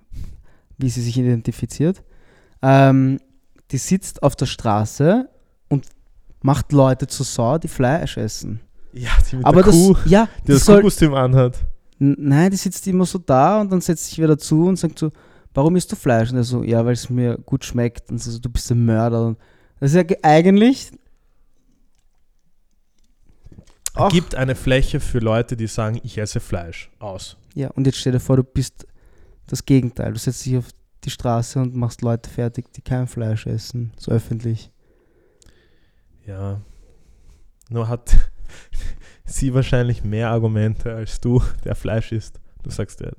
wie sie sich identifiziert. Ähm, die sitzt auf der Straße und macht Leute zu Sau, die Fleisch essen. Ja, die mit Aber der das, Kuh, ja, die das Kuhkostüm anhat. Nein, die sitzt immer so da und dann setzt sich wieder zu und sagt so, warum isst du Fleisch? Und er so, ja, weil es mir gut schmeckt. Und sie so, du bist ein Mörder. Und das ist ja ge- eigentlich auch, Gibt eine Fläche für Leute, die sagen, ich esse Fleisch. Aus. ja, und jetzt stell dir vor, du bist das Gegenteil. Du setzt dich auf die Straße und machst Leute fertig, die kein Fleisch essen, so öffentlich. Ja. Nur hat sie wahrscheinlich mehr Argumente als du, der Fleisch isst. Du sagst ja,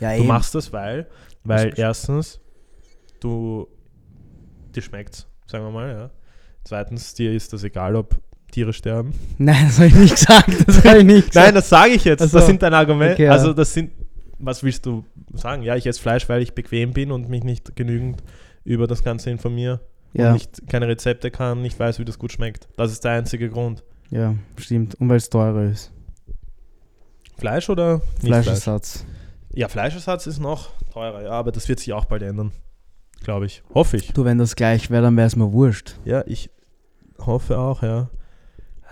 Ja, du machst das, weil, weil erstens, du, dir schmeckt's, sagen wir mal, ja. Zweitens, dir ist das egal, ob Tiere sterben. Nein, das habe ich nicht gesagt. Das habe ich nicht gesagt. Nein, das sage ich jetzt. Ach so. Das sind deine Argumente. Okay, ja. Also das sind, was willst du sagen? Ja, ich esse Fleisch, weil ich bequem bin und mich nicht genügend über das Ganze informiere. Ja, nicht, keine Rezepte kann, nicht weiß, wie das gut schmeckt. Das ist der einzige Grund. ja, stimmt. Und weil es teurer ist. Fleisch oder nicht Fleisch? Fleischersatz. Ja, Fleischersatz ist noch teurer, ja, aber das wird sich auch bald ändern. Glaube ich. Hoffe ich. Du, wenn das gleich wäre, dann wäre es mir wurscht. Ja, ich hoffe auch, ja.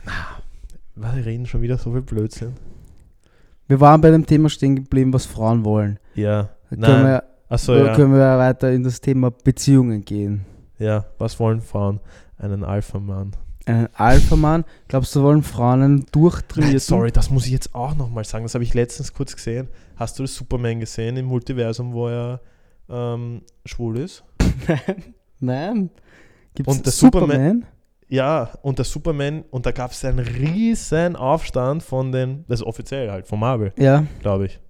Na, wir reden schon wieder so viel Blödsinn. Wir waren bei dem Thema stehen geblieben, was Frauen wollen. Ja. Da können wir, da ja. können wir weiter in das Thema Beziehungen gehen. Ja, was wollen Frauen? Einen Alpha-Mann. Einen Alpha-Mann, glaubst du, wollen Frauen einen Nein, durchtrainierten? sorry, das muss ich jetzt auch nochmal sagen. Das habe ich letztens kurz gesehen. Hast du das Superman gesehen im Multiversum, wo er ähm, schwul ist? Nein. Gibt Und der Superman? Superman- Ja, und der Superman, und da gab es einen riesen Aufstand von den, das ist offiziell halt, von Marvel, Ja, glaube ich.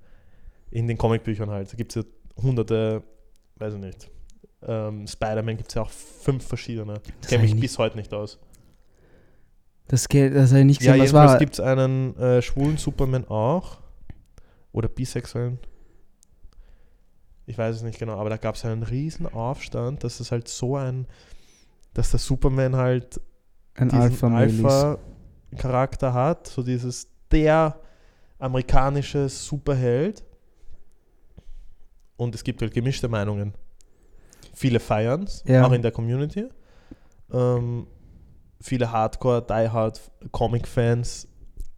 In den Comicbüchern halt. Da gibt es ja hunderte, weiß ich nicht. Ähm, Spider-Man gibt es ja auch fünf verschiedene. Das Kenne ich mich bis heute nicht aus. das, das habe ich nicht Ja, gesehen. was jedenfalls war gibt es einen äh, schwulen Superman auch. Oder bisexuellen. Ich weiß es nicht genau, aber da gab es einen riesen Aufstand, dass es halt so ein, dass der Superman halt ein. Alpha-Charakter hat, so dieses der amerikanische Superheld. Und es gibt halt gemischte Meinungen. Viele feiern es, Ja. auch in der Community. Ähm, viele Hardcore, Die Hard Comic-Fans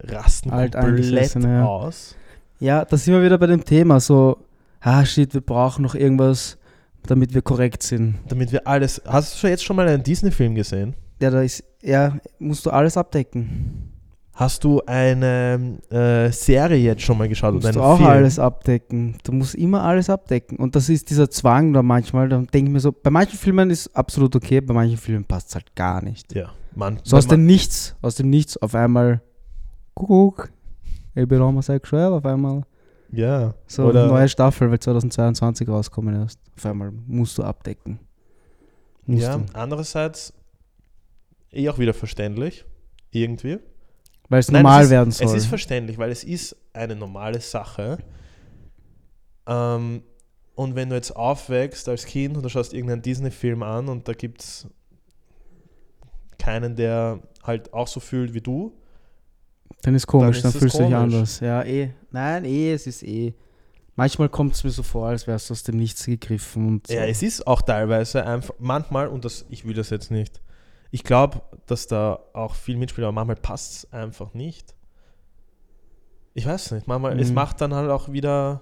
rasten komplett Alteingesessene, ja. aus. Ja, da sind wir wieder bei dem Thema. So, ah shit, wir brauchen noch irgendwas, damit wir korrekt sind. Damit wir alles. Hast du jetzt schon mal einen Disney-Film gesehen? Ja, da ist, ja, musst du alles abdecken. Hast du eine äh, Serie jetzt schon mal geschaut? musst oder du einen auch Film? alles abdecken. Du musst immer alles abdecken. Und das ist dieser Zwang da manchmal. Da denke ich mir so, bei manchen Filmen ist absolut okay, bei manchen Filmen passt es halt gar nicht. Ja, man. So aus man- dem Nichts, aus dem Nichts auf einmal, guck, ich bin homosexuell, auf einmal. Ja. So eine neue Staffel, weil 2022 rauskommen ist. Auf einmal musst du abdecken. Musst ja, du. andererseits eh auch wieder verständlich. Irgendwie. Weil es Nein, normal es ist, werden soll. Es ist verständlich, weil es ist eine normale Sache. Ähm, und wenn du jetzt aufwächst als Kind und du schaust irgendeinen Disney-Film an und da gibt es keinen, der halt auch so fühlt wie du, Dann ist komisch, Dann dann, ist fühlst du dich anders. Ja, eh. Nein, eh, es ist eh. Manchmal kommt es mir so vor, als wärst du aus dem Nichts gegriffen. Und so. Ja, es ist auch teilweise einfach, manchmal, und das, ich will das jetzt nicht, ich glaube, dass da auch viel mitspielt, aber manchmal passt es einfach nicht. Ich weiß nicht, manchmal, es Mhm. macht dann halt auch wieder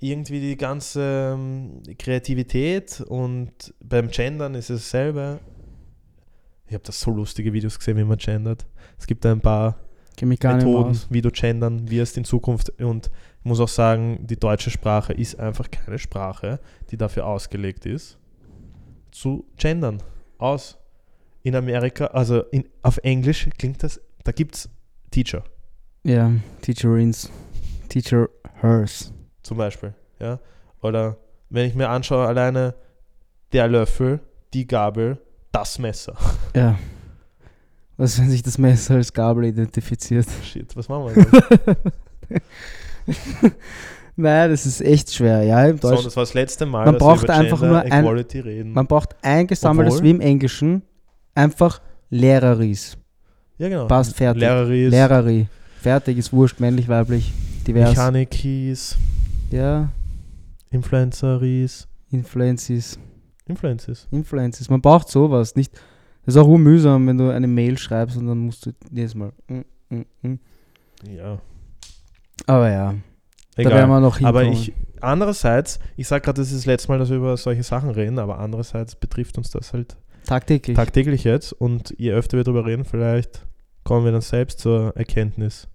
irgendwie die ganze ähm, Kreativität und beim Gendern ist es dasselbe. Ich habe da so lustige Videos gesehen, wie man gendert. Es gibt ein paar Methoden, wie du gendern wirst in Zukunft. Und ich muss auch sagen, die deutsche Sprache ist einfach keine Sprache, die dafür ausgelegt ist, zu gendern. Aus. In Amerika, also in, auf Englisch klingt das, da gibt es Teacher Ja, Teacherins. Teacher hers. zum Beispiel. Ja? Oder wenn ich mir anschaue, alleine der Löffel, die Gabel, das Messer. Ja. Was, wenn sich das Messer als Gabel identifiziert? Shit, was machen wir denn? Nein, das ist echt schwer. Ja, im So, Deutsch, das war das letzte Mal, Man dass braucht wir über einfach Gender nur ein- Equality reden. man braucht ein gesammeltes, Obwohl- wie im Englischen, einfach Lehreris. ja, genau. Passt, fertig. Lehrerin, Lehreri. Fertig, ist wurscht, männlich, weiblich, divers. Mechanikis, Ja, Influenceries, Influences. Influences. Influences. Man braucht sowas. Nicht, das ist auch urmühsam, wenn du eine Mail schreibst und dann musst du jedes Mal. mm, mm, mm. Ja, Aber ja, da werden egal. wir noch hinkommen. Aber ich, andererseits, ich sage gerade, das ist das letzte Mal, dass wir über solche Sachen reden, aber andererseits betrifft uns das halt Tagtäglich. tagtäglich jetzt und je öfter wir darüber reden, vielleicht kommen wir dann selbst zur Erkenntnis.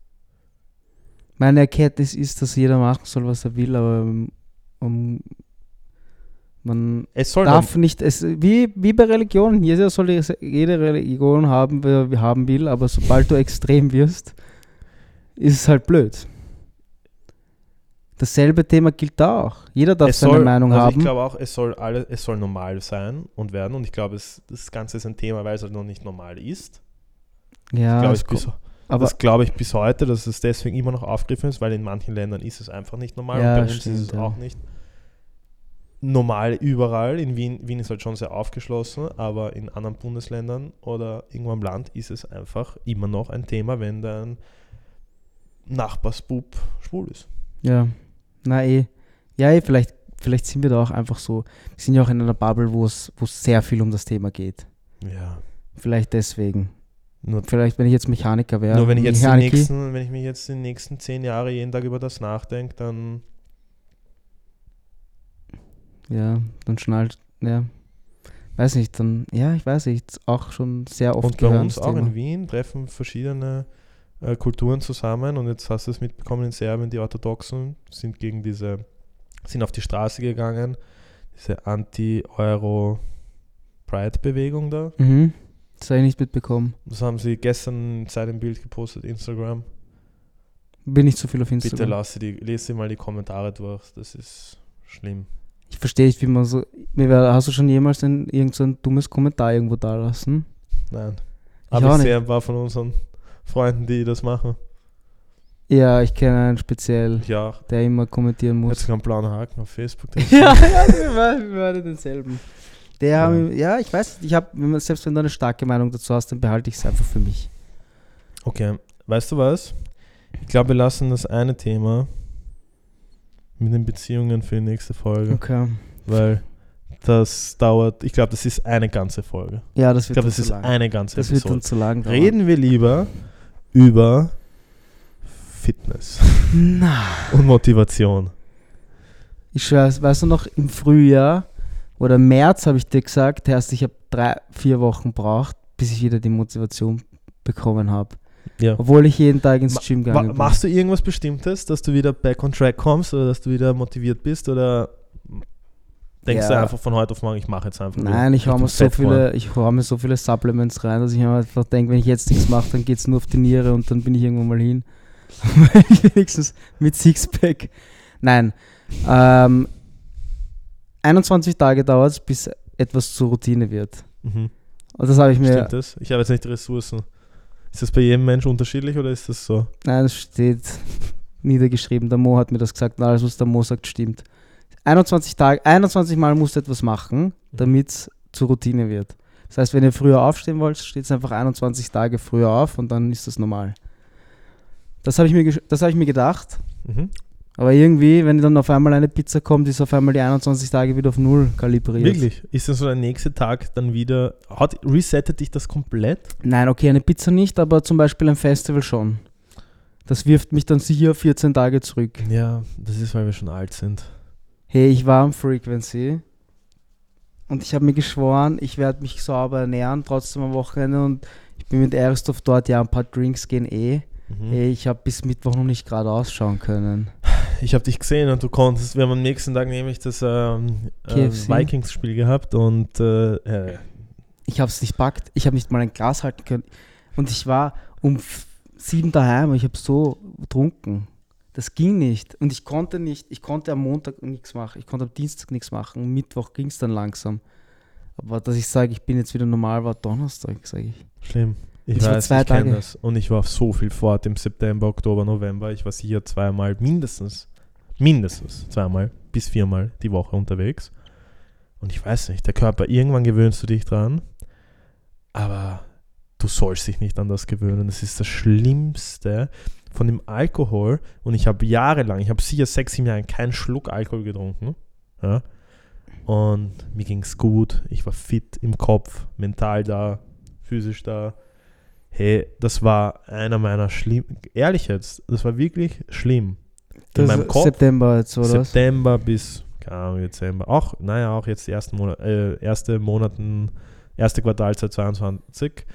Meine Erkenntnis ist, dass jeder machen soll, was er will, aber ähm, um, man Es darf nicht, es, wie, wie bei Religionen, jeder soll jede Religion haben, wer wer haben will, aber sobald du extrem wirst, ist es halt blöd. Dasselbe Thema gilt da auch. Jeder darf es seine soll, Meinung also haben. Ich glaube auch, es soll, alle, es soll normal sein und werden und ich glaube, es, das Ganze ist ein Thema, weil es halt noch nicht normal ist. ja, ich, bis, aber das glaube ich bis heute, dass es deswegen immer noch aufgegriffen ist, weil in manchen Ländern ist es einfach nicht normal Ja, und bei uns stimmt, ist es ja. auch nicht normal überall. In Wien, Wien ist halt schon sehr aufgeschlossen, aber in anderen Bundesländern oder irgendwo im Land ist es einfach immer noch ein Thema, wenn dein Nachbarsbub schwul ist. Ja, na eh. Ja, eh, vielleicht, vielleicht sind wir da auch einfach so. Wir sind ja auch in einer Bubble, wo es sehr viel um das Thema geht. Ja. Vielleicht deswegen. Nur, Vielleicht, wenn ich jetzt Mechaniker wäre. nur wenn ich jetzt die nächsten, wenn ich mich jetzt die nächsten zehn Jahre jeden Tag über das nachdenke, dann Ja, dann schnallt, ja. Weiß nicht, dann, ja, ich weiß nicht, auch schon sehr oft Und bei uns auch Thema. in Wien treffen verschiedene äh, Kulturen zusammen und jetzt hast du es mitbekommen in Serbien, die Orthodoxen sind gegen diese, sind auf die Straße gegangen, diese Anti-Euro-Pride-Bewegung da. Mhm. Das habe ich nicht mitbekommen. Das haben sie gestern seit dem Bild gepostet, Instagram. Bin nicht so viel auf Bitte Instagram. lass die, lese mal die Kommentare durch, das ist schlimm. Ich verstehe nicht, wie man so. Hast du schon jemals ein, irgend so ein dummes Kommentar irgendwo da lassen? Nein. Ich Aber ich sehe ein paar von unseren Freunden, die das machen. Ja, ich kenne einen speziell, Ja, der immer kommentieren jetzt muss. sogar einen blauen Haken auf Facebook. ja, ja, wir waren, wir waren denselben. Der Ja. haben, ja, ich weiß, ich habe, selbst wenn du eine starke Meinung dazu hast, dann behalte ich es einfach für mich. Okay, weißt du was? Ich glaube, wir lassen das eine Thema mit den Beziehungen für die nächste Folge, Okay. weil das dauert, ich glaube, das ist eine ganze Folge. Ja, das Ich wird glaube, dann das zu ist lang. eine ganze Das wird Episode. dann zu lang dauern. Reden wir lieber über Fitness Na. und Motivation. Ich schwör, weißt du noch, im Frühjahr oder März habe ich dir gesagt, erst ich habe drei, vier Wochen braucht, bis ich wieder die Motivation bekommen habe. Ja. Obwohl ich jeden Tag ins Gym gegangen bin. Machst du irgendwas Bestimmtes, dass du wieder back on track kommst oder dass du wieder motiviert bist oder denkst Ja. du einfach von heute auf morgen, ich mache jetzt einfach Nein, ich hau Richtung mir so viele, ich hau mir so viele Supplements rein, dass ich mir einfach denke, wenn ich jetzt nichts mache, dann geht es nur auf die Niere und dann bin ich irgendwann mal hin. Wenigstens mit Sixpack. Nein. Ähm, 21 Tage dauert es, bis etwas zur Routine wird. Mhm. Und das habe ich mir. Stimmt das? Ich habe jetzt nicht die Ressourcen. Ist das bei jedem Mensch unterschiedlich oder ist das so? Nein, es steht niedergeschrieben. Der Mo hat mir das gesagt. Alles, was der Mo sagt, stimmt. 21 Tage, 21 Mal musst du etwas machen, damit es zur Routine wird. Das heißt, wenn ihr früher aufstehen wollt, steht es einfach 21 Tage früher auf und dann ist das normal. Das habe ich, mir das hab ich mir gedacht. Mhm. Aber irgendwie, wenn dann auf einmal eine Pizza kommt, ist auf einmal die 21 Tage wieder auf Null kalibriert. Wirklich? Ist dann so der nächste Tag dann wieder. Hat, resettet dich das komplett? Nein, okay, eine Pizza nicht, aber zum Beispiel ein Festival schon. Das wirft mich dann sicher 14 Tage zurück. Ja, das ist, weil wir schon alt sind. Hey, ich war am Frequency und ich habe mir geschworen, ich werde mich sauber ernähren, trotzdem am Wochenende und ich bin mit Eristoff dort, ja, ein paar Drinks gehen eh. Mhm. Hey, ich habe bis Mittwoch noch nicht gerade ausschauen können. Ich habe dich gesehen und du konntest. Wir haben am nächsten Tag nämlich das ähm, äh. Vikings-Spiel gehabt und äh, äh, Ich habe es nicht packt, ich habe nicht mal ein Glas halten können und ich war um sieben daheim und ich habe so getrunken. Das ging nicht und ich konnte nicht, ich konnte am Montag nichts machen, ich konnte am Dienstag nichts machen, am Mittwoch ging es dann langsam. Aber dass ich sage, ich bin jetzt wieder normal, war Donnerstag, sage ich. schlimm. Ich war weiß, zwei ich kenne Tage- das. Und ich war auf so viel fort im September, Oktober, November. Ich war sicher zweimal mindestens mindestens zweimal bis viermal die Woche unterwegs. Und ich weiß nicht, der Körper, irgendwann gewöhnst du dich dran, aber du sollst dich nicht an das gewöhnen. Das ist das Schlimmste von dem Alkohol. Und ich habe jahrelang, ich habe sicher sechs, sieben Jahre keinen Schluck Alkohol getrunken. Ja. Und mir ging es gut. Ich war fit im Kopf, mental da, physisch da. Hey, das war einer meiner schlimmen, ehrlich jetzt, das war wirklich schlimm. In Das meinem Kopf, September jetzt, oder? was? September bis, keine Ahnung, Dezember. Auch, naja, auch jetzt die ersten Monate, äh, erste Monaten, erste Quartalzeit 22.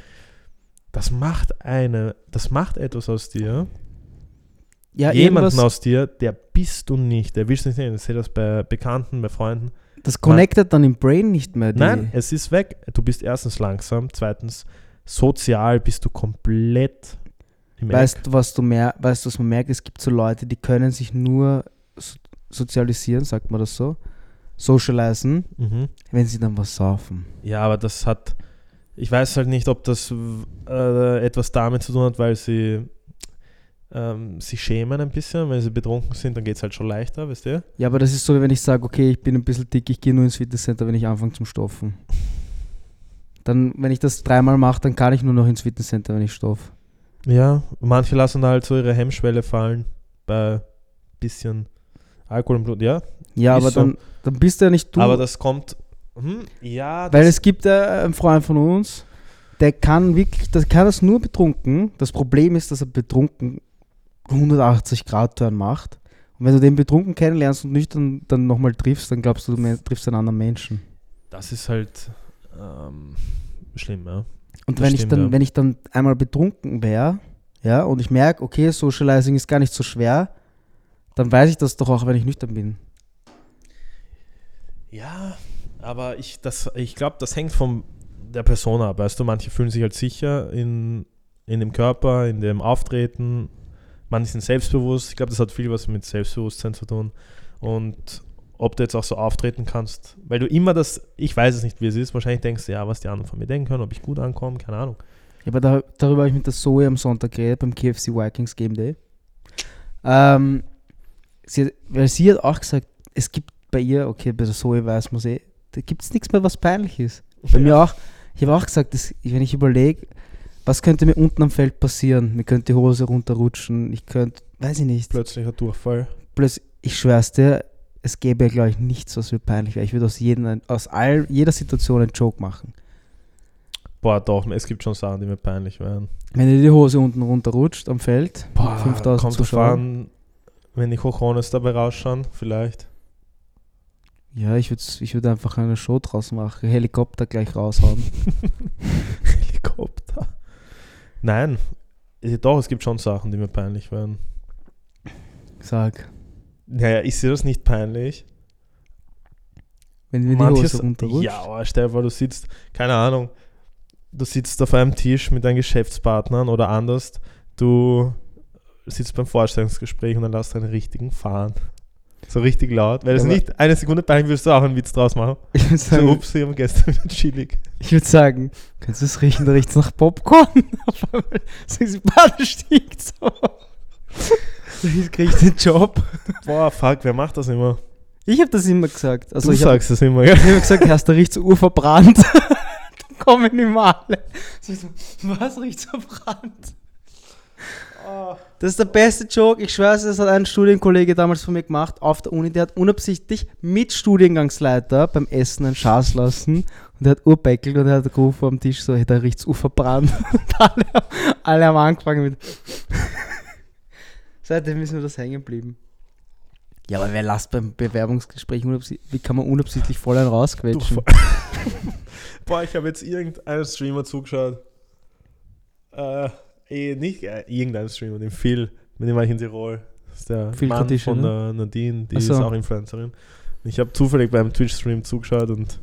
Das macht eine, das macht etwas aus dir. Ja, Jemanden aus dir, der bist du nicht. Der willst du nicht sehen. Ich sehe das bei Bekannten, bei Freunden. das connectet dann im Brain nicht mehr. Nein, es ist weg. Du bist erstens langsam, zweitens sozial bist du komplett im Weißt Eck. du, was du mer weißt du, was man merkt? Es gibt so Leute, die können sich nur so sozialisieren, sagt man das so, socialisen, Mhm. wenn sie dann was saufen. Ja, aber das hat, ich weiß halt nicht, ob das äh, etwas damit zu tun hat, weil sie ähm, sich schämen ein bisschen. Wenn sie betrunken sind, dann geht es halt schon leichter, weißt du? Ja, aber das ist so, wie wenn ich sage, okay, ich bin ein bisschen dick, ich gehe nur ins Fitnesscenter, wenn ich anfange zum Stoffen. Dann, wenn ich das dreimal mache, dann kann ich nur noch ins Fitnesscenter, wenn ich stoff. Ja, manche lassen halt so ihre Hemmschwelle fallen bei bisschen Alkohol im Blut, ja. Ja, aber so. dann, dann bist du ja nicht du. Aber das kommt, hm, ja, Weil es gibt äh, einen Freund von uns, der kann wirklich, der kann das nur betrunken. Das Problem ist, dass er betrunken 180 Grad Turn macht. Und wenn du den betrunken kennenlernst und nüchtern dann nochmal triffst, dann glaubst du, du triffst einen anderen Menschen. das ist halt ähm, schlimm, ja. Und Das wenn ich dann, ja. wenn ich dann einmal betrunken wäre, ja, und ich merke, okay, Socializing ist gar nicht so schwer, dann weiß ich das doch auch, wenn ich nüchtern bin. Ja, aber ich, das, ich glaube, das hängt von der Person ab. Weißt du, manche fühlen sich halt sicher in, in dem Körper, in dem Auftreten. Manche sind selbstbewusst. Ich glaube, das hat viel was mit Selbstbewusstsein zu tun. Und ob du jetzt auch so auftreten kannst, weil du immer das, ich weiß es nicht, wie es ist, wahrscheinlich denkst du, ja, was die anderen von mir denken können, ob ich gut ankomme, keine Ahnung. Ja, aber da, darüber habe ich mit der Zoe am Sonntag geredet, beim KFC Vikings Game Day. Ähm, sie, hat- weil sie hat auch gesagt, es gibt bei ihr, okay, bei der Zoe weiß man eh, da gibt es nichts mehr, was peinlich ist. Bei mir auch. Ich habe auch gesagt, dass, wenn ich überlege, was könnte mir unten am Feld passieren? Mir könnte die Hose runterrutschen, ich könnte, weiß ich nicht. Plötzlicher Durchfall. Plötzlich, ich schwör's dir, es gäbe, glaube ich, nichts, was mir peinlich wäre. Ich würde aus, jedem, ein- aus all, jeder Situation einen Joke machen. Boah, doch, es gibt schon Sachen, die mir peinlich wären. Wenn dir die Hose unten runterrutscht am Feld, Boah, 5000 kommt drauf Zuschauer. an, wenn die Cojones dabei rausschauen, vielleicht. Ja, ich würde ich würd einfach eine Show draus machen. Helikopter gleich raushauen. Helikopter. Nein, doch, es gibt schon Sachen, die mir peinlich wären. Sag. Naja, ist dir das nicht peinlich? Wenn mir die Manches, Hose runterrutscht. ja, aber stell dir vor, du sitzt, keine Ahnung, du sitzt auf einem Tisch mit deinen Geschäftspartnern oder anders, du sitzt beim Vorstellungsgespräch und dann lässt du einen richtigen fahren. So richtig laut. Weil es Ja, aber- nicht eine Sekunde peinlich, würdest du auch einen Witz draus machen. Ich würde So, sagen, ups, wir haben gestern chillig. ich würd sagen, kannst du es riechen? Da riecht es nach Popcorn. Auf einmal so die Bade stiegt so. Ich krieg den Job. Boah, fuck, wer macht das immer? Ich habe das immer gesagt. Also du ich habe sagst das immer, gell? hab gesagt, hast du riecht so urverbrannt. Dann kommen immer alle. So, ich so, was riecht so verbrannt? Das ist der beste Joke. Ich schwöre, das hat ein Studienkollege damals von mir gemacht auf der Uni. Der hat unabsichtlich mit Studiengangsleiter beim Essen einen Schaß lassen und der hat urbeckelt und er hat gerufen am Tisch so, hey, da riecht's urverbrannt. Und alle, alle haben angefangen mit. Seitdem ist mir das hängen geblieben. Ja, aber wer lasst beim Bewerbungsgespräch unabsichtlich, wie kann man unabsichtlich voll einen rausquetschen? Boah, ich habe jetzt irgendeinen Streamer zugeschaut. Äh, eh, nicht äh, irgendeinen Streamer, den Phil, mit dem war ich in Tirol. Das ist der Phil Mann Kardashian, von der Nadine, die so. ist auch Influencerin. Ich habe zufällig beim Twitch-Stream zugeschaut und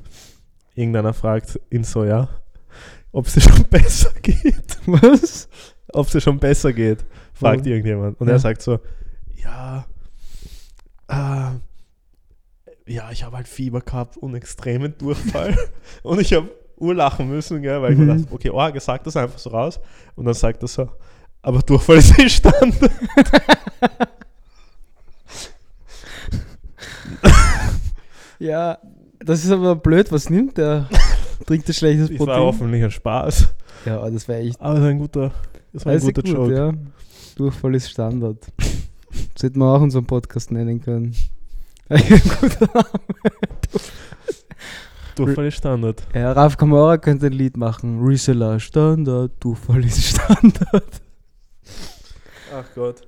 irgendeiner fragt ihn so, ja, ob es dir schon besser geht. Was? Ob es schon besser geht, fragt Warum? irgendjemand. Und Ja. er sagt so, ja, äh, ja, ich habe halt Fieber gehabt und extremen Durchfall. und ich habe urlachen müssen, gell, weil ich mir Mhm. dachte, okay, oh, er sagt das einfach so raus. Und dann sagt er so, aber Durchfall ist Standard. Ja, das ist aber blöd. Was nimmt der? Trinkt er schlechtes Das war Protein? hoffentlich ein Spaß. Ja, das wäre echt Aber das war ein guter, das war ein das guter gut, Joke. ja. Durchfall ist Standard. Das hätten wir auch unseren Podcast nennen können. Ein guter Name. Durchfall ist Standard. ja, Ralf Kamara könnte ein Lied machen. Reseller Standard, Durchfall ist Standard. Ach Gott.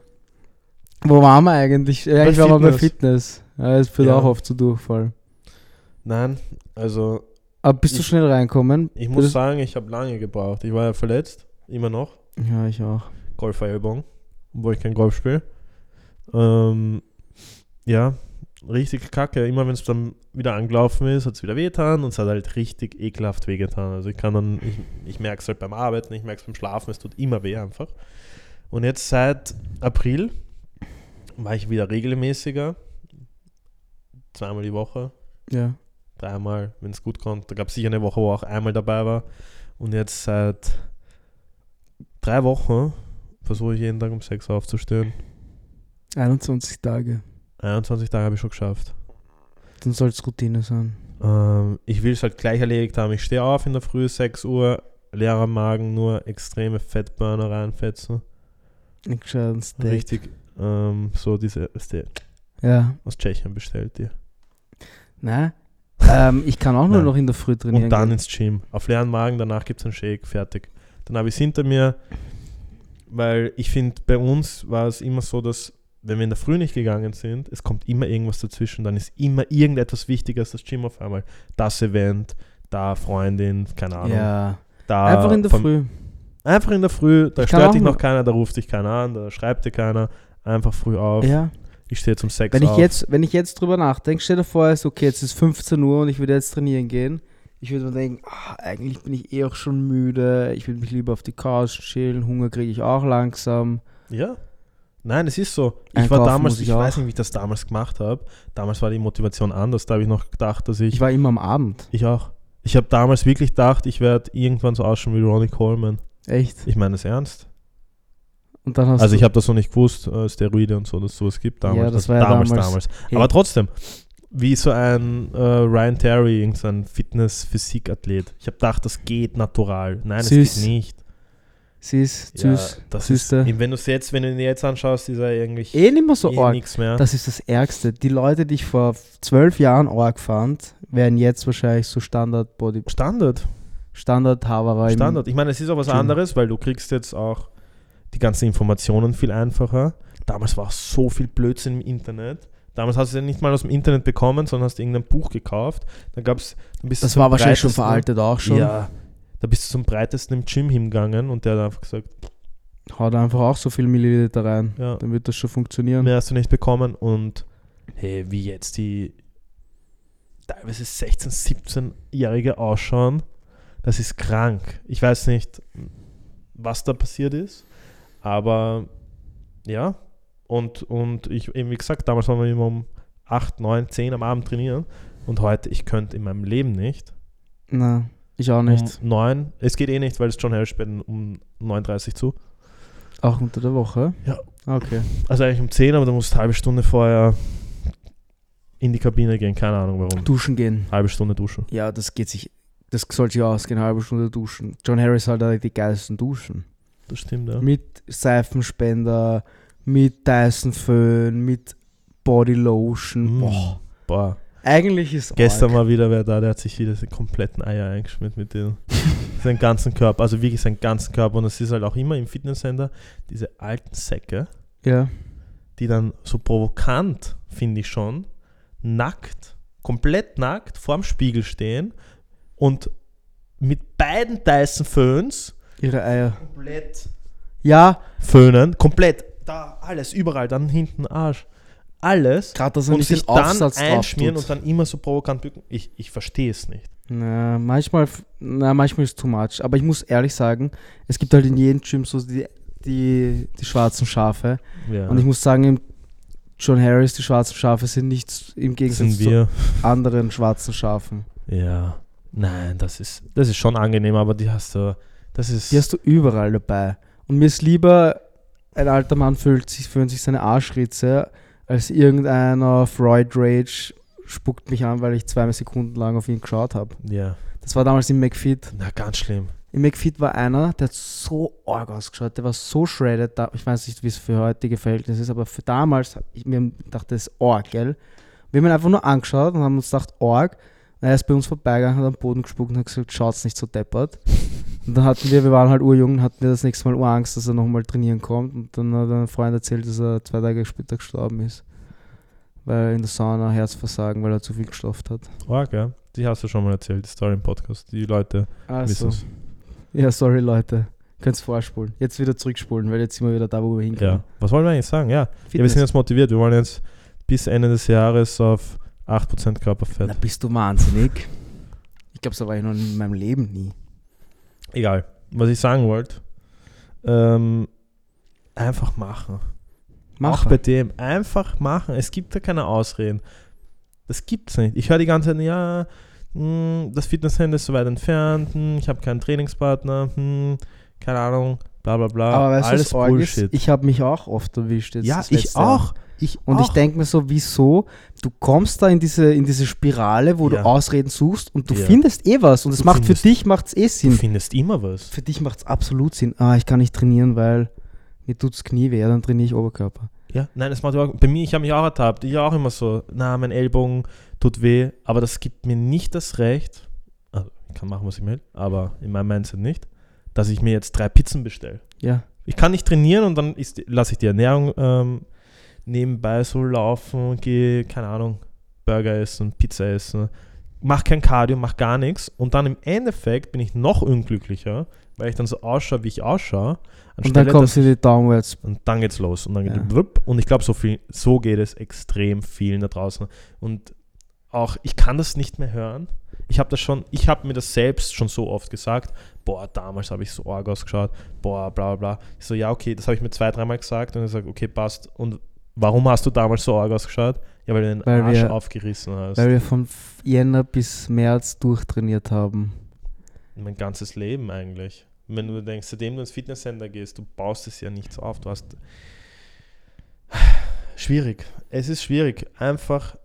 Wo waren wir eigentlich? Ja, eigentlich waren wir bei Fitness. Ja, es führt Ja. auch oft zu Durchfall. Nein, also Aber bist du Ich- schnell reinkommen? ich muss Das- sagen, ich habe lange gebraucht. Ich war ja verletzt, immer noch. Ja, ich auch. Golfer-Ellbogen, wo ich kein Golf spiele. Ähm, ja, richtig kacke. Immer wenn es dann wieder angelaufen ist, hat es wieder wehgetan und es hat halt richtig ekelhaft wehgetan. Also ich kann dann, ich, ich merke es halt beim Arbeiten, ich merke es beim Schlafen, es tut immer weh einfach. Und jetzt seit April war ich wieder regelmäßiger. Zweimal die Woche, Ja. dreimal, wenn es gut kommt. Da gab es sicher eine Woche, wo auch einmal dabei war. Und jetzt seit drei Wochen versuche ich jeden Tag um 6 Uhr aufzustehen. 21 Tage. 21 Tage habe ich schon geschafft. Dann soll es Routine sein. Ähm, ich will es halt gleich erledigt haben. Ich stehe auf in der Früh, 6 Uhr, leerer Magen, nur extreme Fettburner reinfetzen. Ein gescheiten Steak. Richtig, ähm, so diese, die Ja. aus Tschechien bestellt die. Nein. ähm, ich kann auch nur Nein. noch in der Früh trainieren. Und dann gehen. ins Gym. Auf leeren Magen, danach gibt es einen Shake, fertig. Dann habe ich es hinter mir, weil ich finde, bei uns war es immer so, dass wenn wir in der Früh nicht gegangen sind, es kommt immer irgendwas dazwischen, dann ist immer irgendetwas wichtiger als das Gym auf einmal. Das Event, da Freundin, keine Ahnung. Ja. Da Einfach in der Früh. Einfach in der Früh, da Ich stört dich noch keiner, da ruft dich keiner an, da schreibt dir keiner. Einfach früh auf. Ja. Ich stehe zum Sex Wenn ich, auf. jetzt, wenn ich jetzt drüber nachdenke, stell dir vor, es ist okay, jetzt ist 15 Uhr und ich würde jetzt trainieren gehen. Ich würde mir denken, ah, eigentlich bin ich eh auch schon müde. Ich würde mich lieber auf die Couch chillen. Hunger kriege ich auch langsam. Ja. Nein, es ist so. Ich Einkaufen war damals, ich, ich weiß nicht, wie ich das damals gemacht habe. Damals war die Motivation anders. Da habe ich noch gedacht, dass ich. Ich war immer am Abend. ich auch. Ich habe damals wirklich gedacht, ich werde irgendwann so ausschauen wie Ronnie Coleman. Echt. Ich meine es ernst. Und dann hast Also ich habe das noch nicht gewusst, äh, Steroide und so, dass es sowas gibt damals. Ja, das Also war ja damals, damals- damals. Hey. Aber trotzdem, wie so ein äh, Ryan Terry, irgendein Fitness-Physik-Athlet. Ich habe gedacht, das geht natural. Nein, es geht nicht. Süß, Ja, süß, das süße. ist, wenn du es jetzt, wenn du ihn jetzt anschaust, ist er eigentlich Eh nicht mehr so eh arg. mehr. Das ist das Ärgste. Die Leute, die ich vor zwölf Jahren arg fand, werden jetzt wahrscheinlich so Standard Body Standard. Standard Haverer im- Standard. Ich meine, es ist auch was Gym. anderes, weil du kriegst jetzt auch die ganzen Informationen viel einfacher. Damals war so viel Blödsinn im Internet. Damals hast du ja nicht mal aus dem Internet bekommen, sondern hast irgendein Buch gekauft. Dann bist du Das war wahrscheinlich schon veraltet auch schon. Ja. Da bist du zum breitesten im Gym hingegangen und der hat einfach gesagt, Haut einfach auch so viel Milliliter rein. ja, Dann wird das schon funktionieren. mehr hast du nicht bekommen. Und hey, wie jetzt die teilweise 16-, 17-Jährige ausschauen, das ist krank. Ich weiß nicht, was da passiert ist, aber ja. Und, und ich, eben wie gesagt, damals waren wir immer um 8, 9, 10 am Abend trainieren und heute, ich könnte in meinem Leben nicht. Na, ich auch nicht. Um 9, es geht eh nicht, weil es John Harris spät um 9.30 zu. Auch unter der Woche? Ja. Okay. Also eigentlich um 10, aber du musst eine halbe Stunde vorher in die Kabine gehen, keine Ahnung warum. Duschen gehen. Halbe Stunde duschen. Ja, das geht sich. Das sollte sich ausgehen, eine halbe Stunde duschen. John Harris hat halt die geilsten Duschen. Das stimmt, ja. Mit Seifenspender, mit Dyson-Föhn, mit Bodylotion. Mm. Boah. Boah. Eigentlich ist Gestern arg. war wieder wer da, der hat sich wieder die kompletten Eier eingeschmiert mit den seinen ganzen Körper, also wirklich seinen ganzen Körper. Und es ist halt auch immer im Fitnesscenter diese alten Säcke, Ja. die dann so provokant, finde ich schon, nackt, komplett nackt vorm Spiegel stehen und mit beiden Dyson Föhns Ihre Eier. komplett Ja, föhnen, komplett, da alles, überall, dann hinten Arsch, alles gerade dass er und nicht sich den dann Aufsatz drauf einschmieren tut. und dann immer so provokant bücken. Ich, ich verstehe es nicht. Na, manchmal, na, manchmal ist too much. Aber ich muss ehrlich sagen, es gibt halt in jedem Gym so die, die, die schwarzen Schafe. Ja. Und ich muss sagen, im John Harris, die schwarzen Schafe sind nicht im Gegensatz zu anderen schwarzen Schafen. Ja. Nein, das ist, das ist schon angenehm, aber die hast du. Das ist. Die hast du überall dabei. Und mir ist lieber, ein alter Mann fühlt sich, fühlt sich seine Arschritze, als irgendeiner Freud Rage spuckt mich an, weil ich zwei Sekunden lang auf ihn geschaut habe. Ja. Das war damals im McFit. Na, ganz schlimm. Im McFit war einer, der hat so arg ausgeschaut, der war so shredded. Da, ich weiß nicht, wie es für heutige Verhältnisse ist, aber für damals, ich mir dachte, das ist arg, gell? Wir haben ihn einfach nur angeschaut und haben uns gedacht, arg. Und er ist bei uns vorbeigegangen, hat am Boden gespuckt und hat gesagt, schaut's nicht so deppert. Und dann hatten wir, wir waren halt urjung, hatten wir das nächste Mal Urangst, dass er nochmal trainieren kommt. Und dann hat ein Freund erzählt, dass er zwei Tage später gestorben ist. Weil er in der Sauna Herzversagen, weil er zu viel gestofft hat. Org, ja. Die hast du schon mal erzählt, die Story im Podcast. Die Leute wissen Also, es. ja, sorry Leute. Könnt's vorspulen. Jetzt wieder zurückspulen, weil jetzt sind wir wieder da, wo wir hinkommen. Ja. Was wollen wir eigentlich sagen? Ja. ja, wir sind jetzt motiviert. Wir wollen jetzt bis Ende des Jahres auf 8% Körperfett. Na, bist du wahnsinnig? Ich glaube, so war ich noch in meinem Leben nie. Egal. Was ich sagen wollte, ähm, einfach machen. Auch Mach. bei dem, einfach machen. Es gibt da keine Ausreden. Das gibt's nicht. Ich höre die ganze Zeit, ja, hm, das Fitnesscenter ist so weit entfernt, hm, ich habe keinen Trainingspartner, hm, keine Ahnung, bla bla bla. Aber weißt du, Alles was arg ist? Bullshit. Ich habe mich auch oft erwischt. Jetzt ja, ich letzte Jahr. Ich Und auch. ich denke mir so, wieso? Du kommst da in diese, in diese Spirale, wo Ja. du Ausreden suchst und du Ja. findest eh was. Und es Du macht für findest- dich macht's eh du Sinn. findest immer was. Für dich macht es absolut Sinn. Ah, ich kann nicht trainieren, weil mir tut's Knie weh, ja, dann trainiere ich Oberkörper. Ja, nein, das macht überhaupt, bei mir, ich habe mich auch ertappt. Ich auch immer so, na, mein Ellbogen tut weh, aber das gibt mir nicht das Recht, also ich kann machen, was ich will, aber in meinem Mindset nicht, dass ich mir jetzt drei Pizzen bestelle. Ja. Ich kann nicht trainieren und dann lasse ich die Ernährung ähm, nebenbei so laufen gehe, keine Ahnung, Burger essen, Pizza essen, mach kein Cardio, mach gar nichts und dann im Endeffekt bin ich noch unglücklicher, weil ich dann so ausschaue, wie ich ausschaue. Und dann kommst du in die Downwards. und dann geht's los. Und dann geht Ja. wupp. Und ich glaube, so viel, so geht es extrem vielen da draußen. Und auch, ich kann das nicht mehr hören. Ich habe das schon, ich habe mir das selbst schon so oft gesagt. Boah, damals habe ich so arg ausgeschaut. Boah, bla bla bla. Ich so, ja, okay, das habe ich mir zwei, dreimal gesagt. Und ich sage, okay, passt. Und warum hast du damals so arg ausgeschaut? Ja, weil du den Weil Arsch wir- aufgerissen hast. Weil wir von Jänner bis März durchtrainiert haben. mein ganzes Leben eigentlich. Wenn du denkst, seitdem du ins Fitnesscenter gehst, du baust es ja nicht so auf. Du hast. Schwierig. Es ist schwierig. Einfach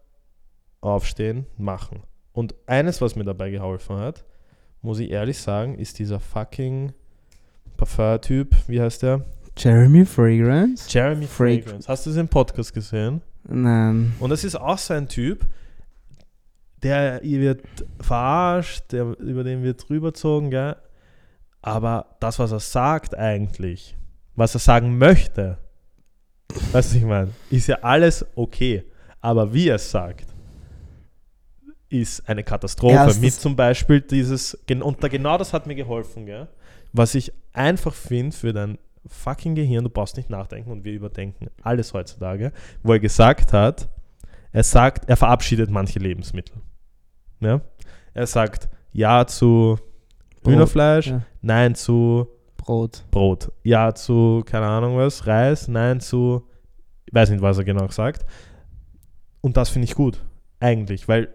aufstehen, machen. Und eines, was mir dabei geholfen hat, muss ich ehrlich sagen, ist dieser fucking Parfum-Typ. Wie heißt der? Jeremy Fragrance? Jeremy Frag- Fragrance. Hast du das im Podcast gesehen? Nein. Und das ist auch so ein Typ, der wird verarscht, der, über den wird rüberzogen, gell? Aber das, was er sagt eigentlich, was er sagen möchte, weißt du, was ich meine, ist ja alles okay. Aber wie er es sagt, ist eine Katastrophe. Erstens- Mit zum Beispiel dieses, und da genau das hat mir geholfen, gell? Was ich einfach finde für dein fucking Gehirn, du brauchst nicht nachdenken und wir überdenken alles heutzutage, wo er gesagt hat, er sagt, er verabschiedet manche Lebensmittel. Ja? Er sagt Ja zu Hühnerfleisch, Ja. Nein zu Brot. Brot, Ja zu, keine Ahnung was, Reis, Nein zu, ich weiß nicht, was er genau sagt. Und das finde ich gut, eigentlich, weil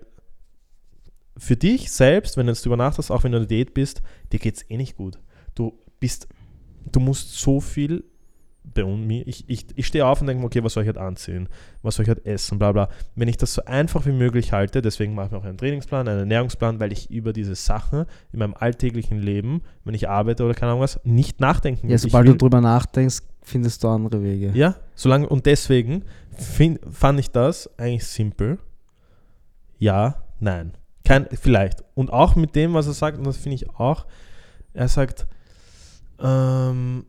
für dich selbst, wenn du jetzt drüber nachdenkst, auch wenn du in der Diät bist, dir geht es eh nicht gut. Du bist, du musst so viel bei mir, ich, ich, ich stehe auf und denke mir, okay, was soll ich heute anziehen? Was soll ich heute essen? Bla bla. Wenn ich das so einfach wie möglich halte, deswegen mache ich mir auch einen Trainingsplan, einen Ernährungsplan, weil ich über diese Sachen in meinem alltäglichen Leben, wenn ich arbeite oder keine Ahnung was, nicht nachdenken Ja, Ich sobald will- du drüber nachdenkst, findest du andere Wege. ja, solange und deswegen find, fand ich das eigentlich simpel. Ja, nein. Kein, vielleicht. Und auch mit dem, was er sagt, und das finde ich auch, er sagt, ähm,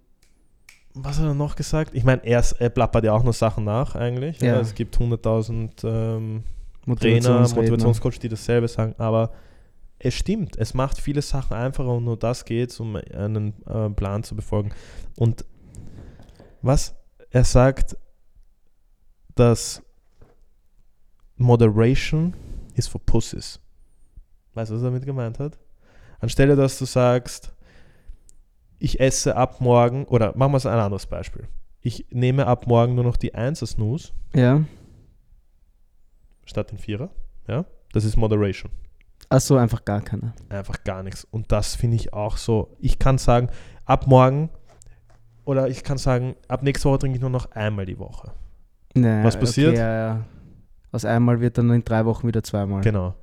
was hat er noch gesagt? Ich meine, er, er plappert ja auch noch Sachen nach eigentlich. Ja. Ja. es gibt 100.000 ähm, Trainer. Motivationscoach, die dasselbe sagen, aber es stimmt, es macht viele Sachen einfacher und nur das geht um einen äh, Plan zu befolgen. Und was er sagt, dass Moderation ist for Pussies. Weißt du, was er damit gemeint hat? Anstelle, dass du sagst, ich esse ab morgen, oder machen wir es ein anderes Beispiel. Ich nehme ab morgen nur noch die 1 Snooze Ja. statt den Vierer. Ja? Das ist Moderation. Achso, einfach gar keine. Einfach gar nichts. Und das finde ich auch so. Ich kann sagen, ab morgen oder ich kann sagen, ab nächste Woche trinke ich nur noch einmal die Woche. Nee, Was passiert? Okay, ja, ja. Aus einmal wird dann in drei Wochen wieder zweimal. Genau.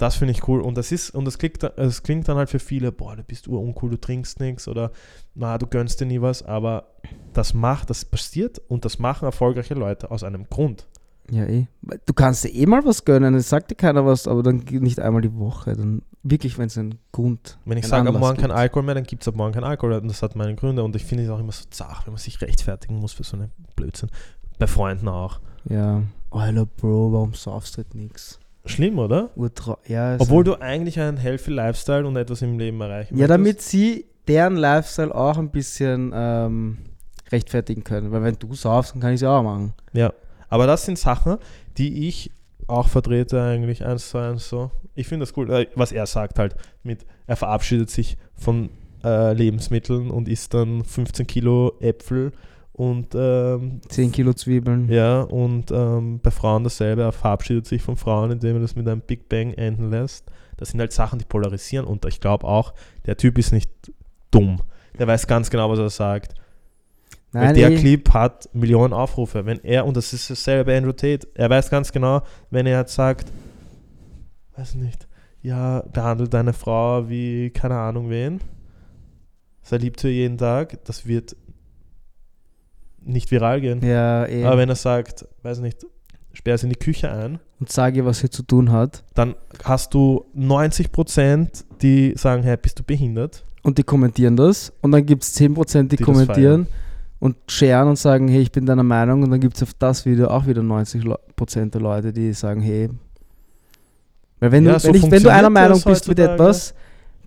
Das finde ich cool. Und das ist, und das klingt, da- das klingt dann halt für viele, boah, du bist uruncool, du trinkst nichts oder na, du gönnst dir nie was, aber das macht, das passiert und das machen erfolgreiche Leute aus einem Grund. Ja, eh. Du kannst dir eh mal was gönnen, es sagt dir keiner was, aber dann nicht einmal die Woche. Dann wirklich, wenn es einen Grund Wenn ich sage, ab Anlass morgen kein gibt. Alkohol mehr, dann gibt es ab morgen kein Alkohol und das hat meine Gründe und ich finde es auch immer so zart, wenn man sich rechtfertigen muss für so einen Blödsinn. Bei Freunden auch. Ja. Alter, Bro, warum saufst du halt nix? Schlimm, oder? Urtra ja, also- Obwohl du eigentlich einen healthy Lifestyle und etwas im Leben erreichen Ja, möchtest. damit sie deren Lifestyle auch ein bisschen ähm, rechtfertigen können. Weil wenn du saufst, dann kann ich es auch machen. Ja, aber das sind Sachen, die ich auch vertrete eigentlich eins zu eins so. Ich finde das cool, äh, was er sagt halt mit, er verabschiedet sich von äh, Lebensmitteln und isst dann 15 Kilo Äpfel und ähm, 10 Kilo Zwiebeln. ja, und ähm, bei Frauen dasselbe, er verabschiedet sich von Frauen, indem er das mit einem Big Bang enden lässt. Das sind halt Sachen, die polarisieren und ich glaube auch, der Typ ist nicht dumm. Der weiß ganz genau, was er sagt. Weil Nein, der. Clip hat Millionen Aufrufe. Wenn er, und das ist dasselbe bei Andrew Tate, er weiß ganz genau, wenn er jetzt sagt, weiß nicht, ja, behandelt deine Frau wie, keine Ahnung wen, sei lieb zu ihr jeden Tag, das wird nicht viral gehen. Ja, eh. Aber wenn er sagt, weiß nicht, sperr sie in die Küche ein, Und sage, was sie zu tun hat. dann hast du 90%, die sagen, hey, bist du behindert? Und die kommentieren das. Und dann gibt es 10%, die, Die das kommentieren und sharen und sagen, hey, ich bin deiner Meinung. Und dann gibt es auf das Video auch wieder 90% der Leute, die sagen, hey. Weil wenn, Ja, du, so wenn, ich, wenn du einer Meinung bist mit etwas,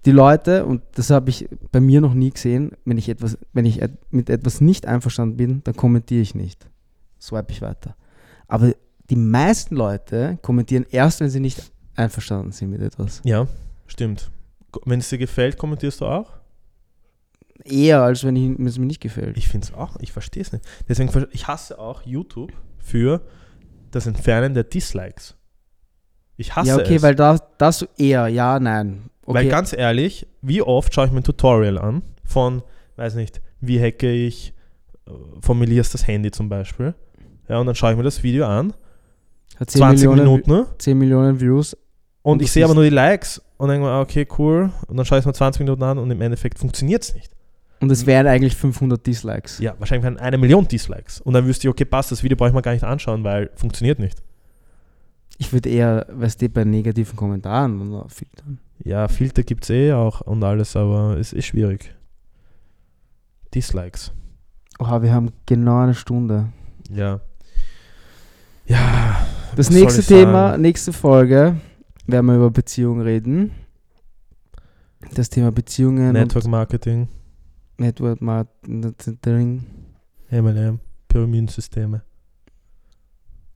die Leute, und das habe ich bei mir noch nie gesehen, wenn ich, etwas, wenn ich mit etwas nicht einverstanden bin, dann kommentiere ich nicht. Swipe ich weiter. Aber die meisten Leute kommentieren erst, wenn sie nicht einverstanden sind mit etwas. Ja, stimmt. Wenn es dir gefällt, kommentierst du auch? Eher, als wenn, ich, wenn es mir nicht gefällt. Ich finde es auch, ich verstehe es nicht. Deswegen, ich hasse auch YouTube für das Entfernen der Dislikes. Ich hasse ja, okay, es. weil da, das eher, ja, nein. Okay. Weil ganz ehrlich, wie oft schaue ich mir ein Tutorial an von, weiß nicht, wie hacke ich äh, von Melias das Handy zum Beispiel. Ja, und dann schaue ich mir das Video an, Hat 10 20 Millionen, Minuten, ne? 10 Millionen Views. Und Und ich sehe aber nur die Likes und denke mir, ah, okay, cool. Und dann schaue ich es mir 20 Minuten an und im Endeffekt funktioniert es nicht. Und es wären eigentlich 500 Dislikes. Ja, wahrscheinlich wären eine Million Dislikes. Und dann wüsste ich, okay, passt, das Video brauche ich mir gar nicht anschauen, weil funktioniert nicht. Ich würde eher, weißt du, bei negativen Kommentaren filtern. Ja, Filter gibt es eh auch und alles, aber es ist schwierig. Dislikes. Oha, wir haben genau eine Stunde. Ja. Ja. Das nächste Thema, sagen? nächste Folge, werden wir über Beziehungen reden. Das Thema Beziehungen Network Marketing, Network Marketing. MLM, Pyramidensysteme.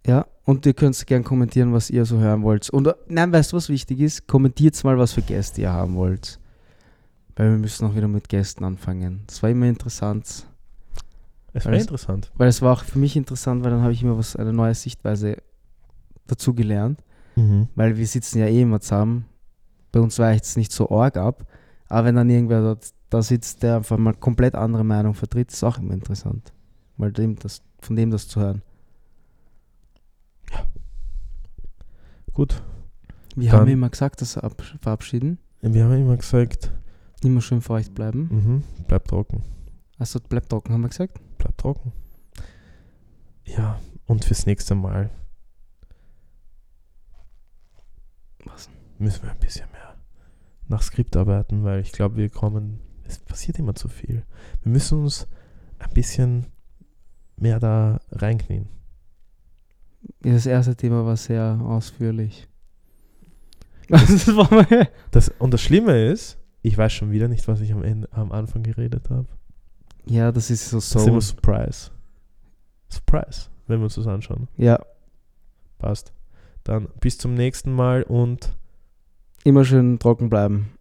Ja, und ihr könnt gerne kommentieren, was ihr so hören wollt. Und äh, nein, weißt du, was wichtig ist? Kommentiert mal, was für Gäste ihr haben wollt. Weil wir müssen auch wieder mit Gästen anfangen. Das war immer interessant. Es war Alles- interessant. Weil es war auch für mich interessant, weil dann habe ich immer was, eine neue Sichtweise dazu gelernt. Mhm. Weil wir sitzen ja eh immer zusammen. Bei uns weicht es nicht so arg ab. Aber wenn dann irgendwer dort da sitzt, der einfach mal komplett andere Meinung vertritt, ist auch immer interessant. Weil dem das, von dem das zu hören. Gut. Wir Dann- haben immer gesagt, dass wir ab- verabschieden. Wir haben immer gesagt, Immer schön feucht bleiben. mhm, bleib trocken. Also bleibt trocken, haben wir gesagt. Bleib trocken. Ja, und fürs nächste Mal. Was? Müssen wir ein bisschen mehr nach Skript arbeiten, weil ich glaube, wir kommen. Es passiert immer zu viel. Wir müssen uns ein bisschen mehr da reinknien. Das erste Thema war sehr ausführlich. Das Das, und das Schlimme ist, ich weiß schon wieder nicht, was ich am, Ende, am Anfang geredet habe. ja, das ist so Das ist immer so. Surprise. Surprise, wenn wir uns das anschauen. Ja, Passt. Dann bis zum nächsten Mal und immer schön trocken bleiben.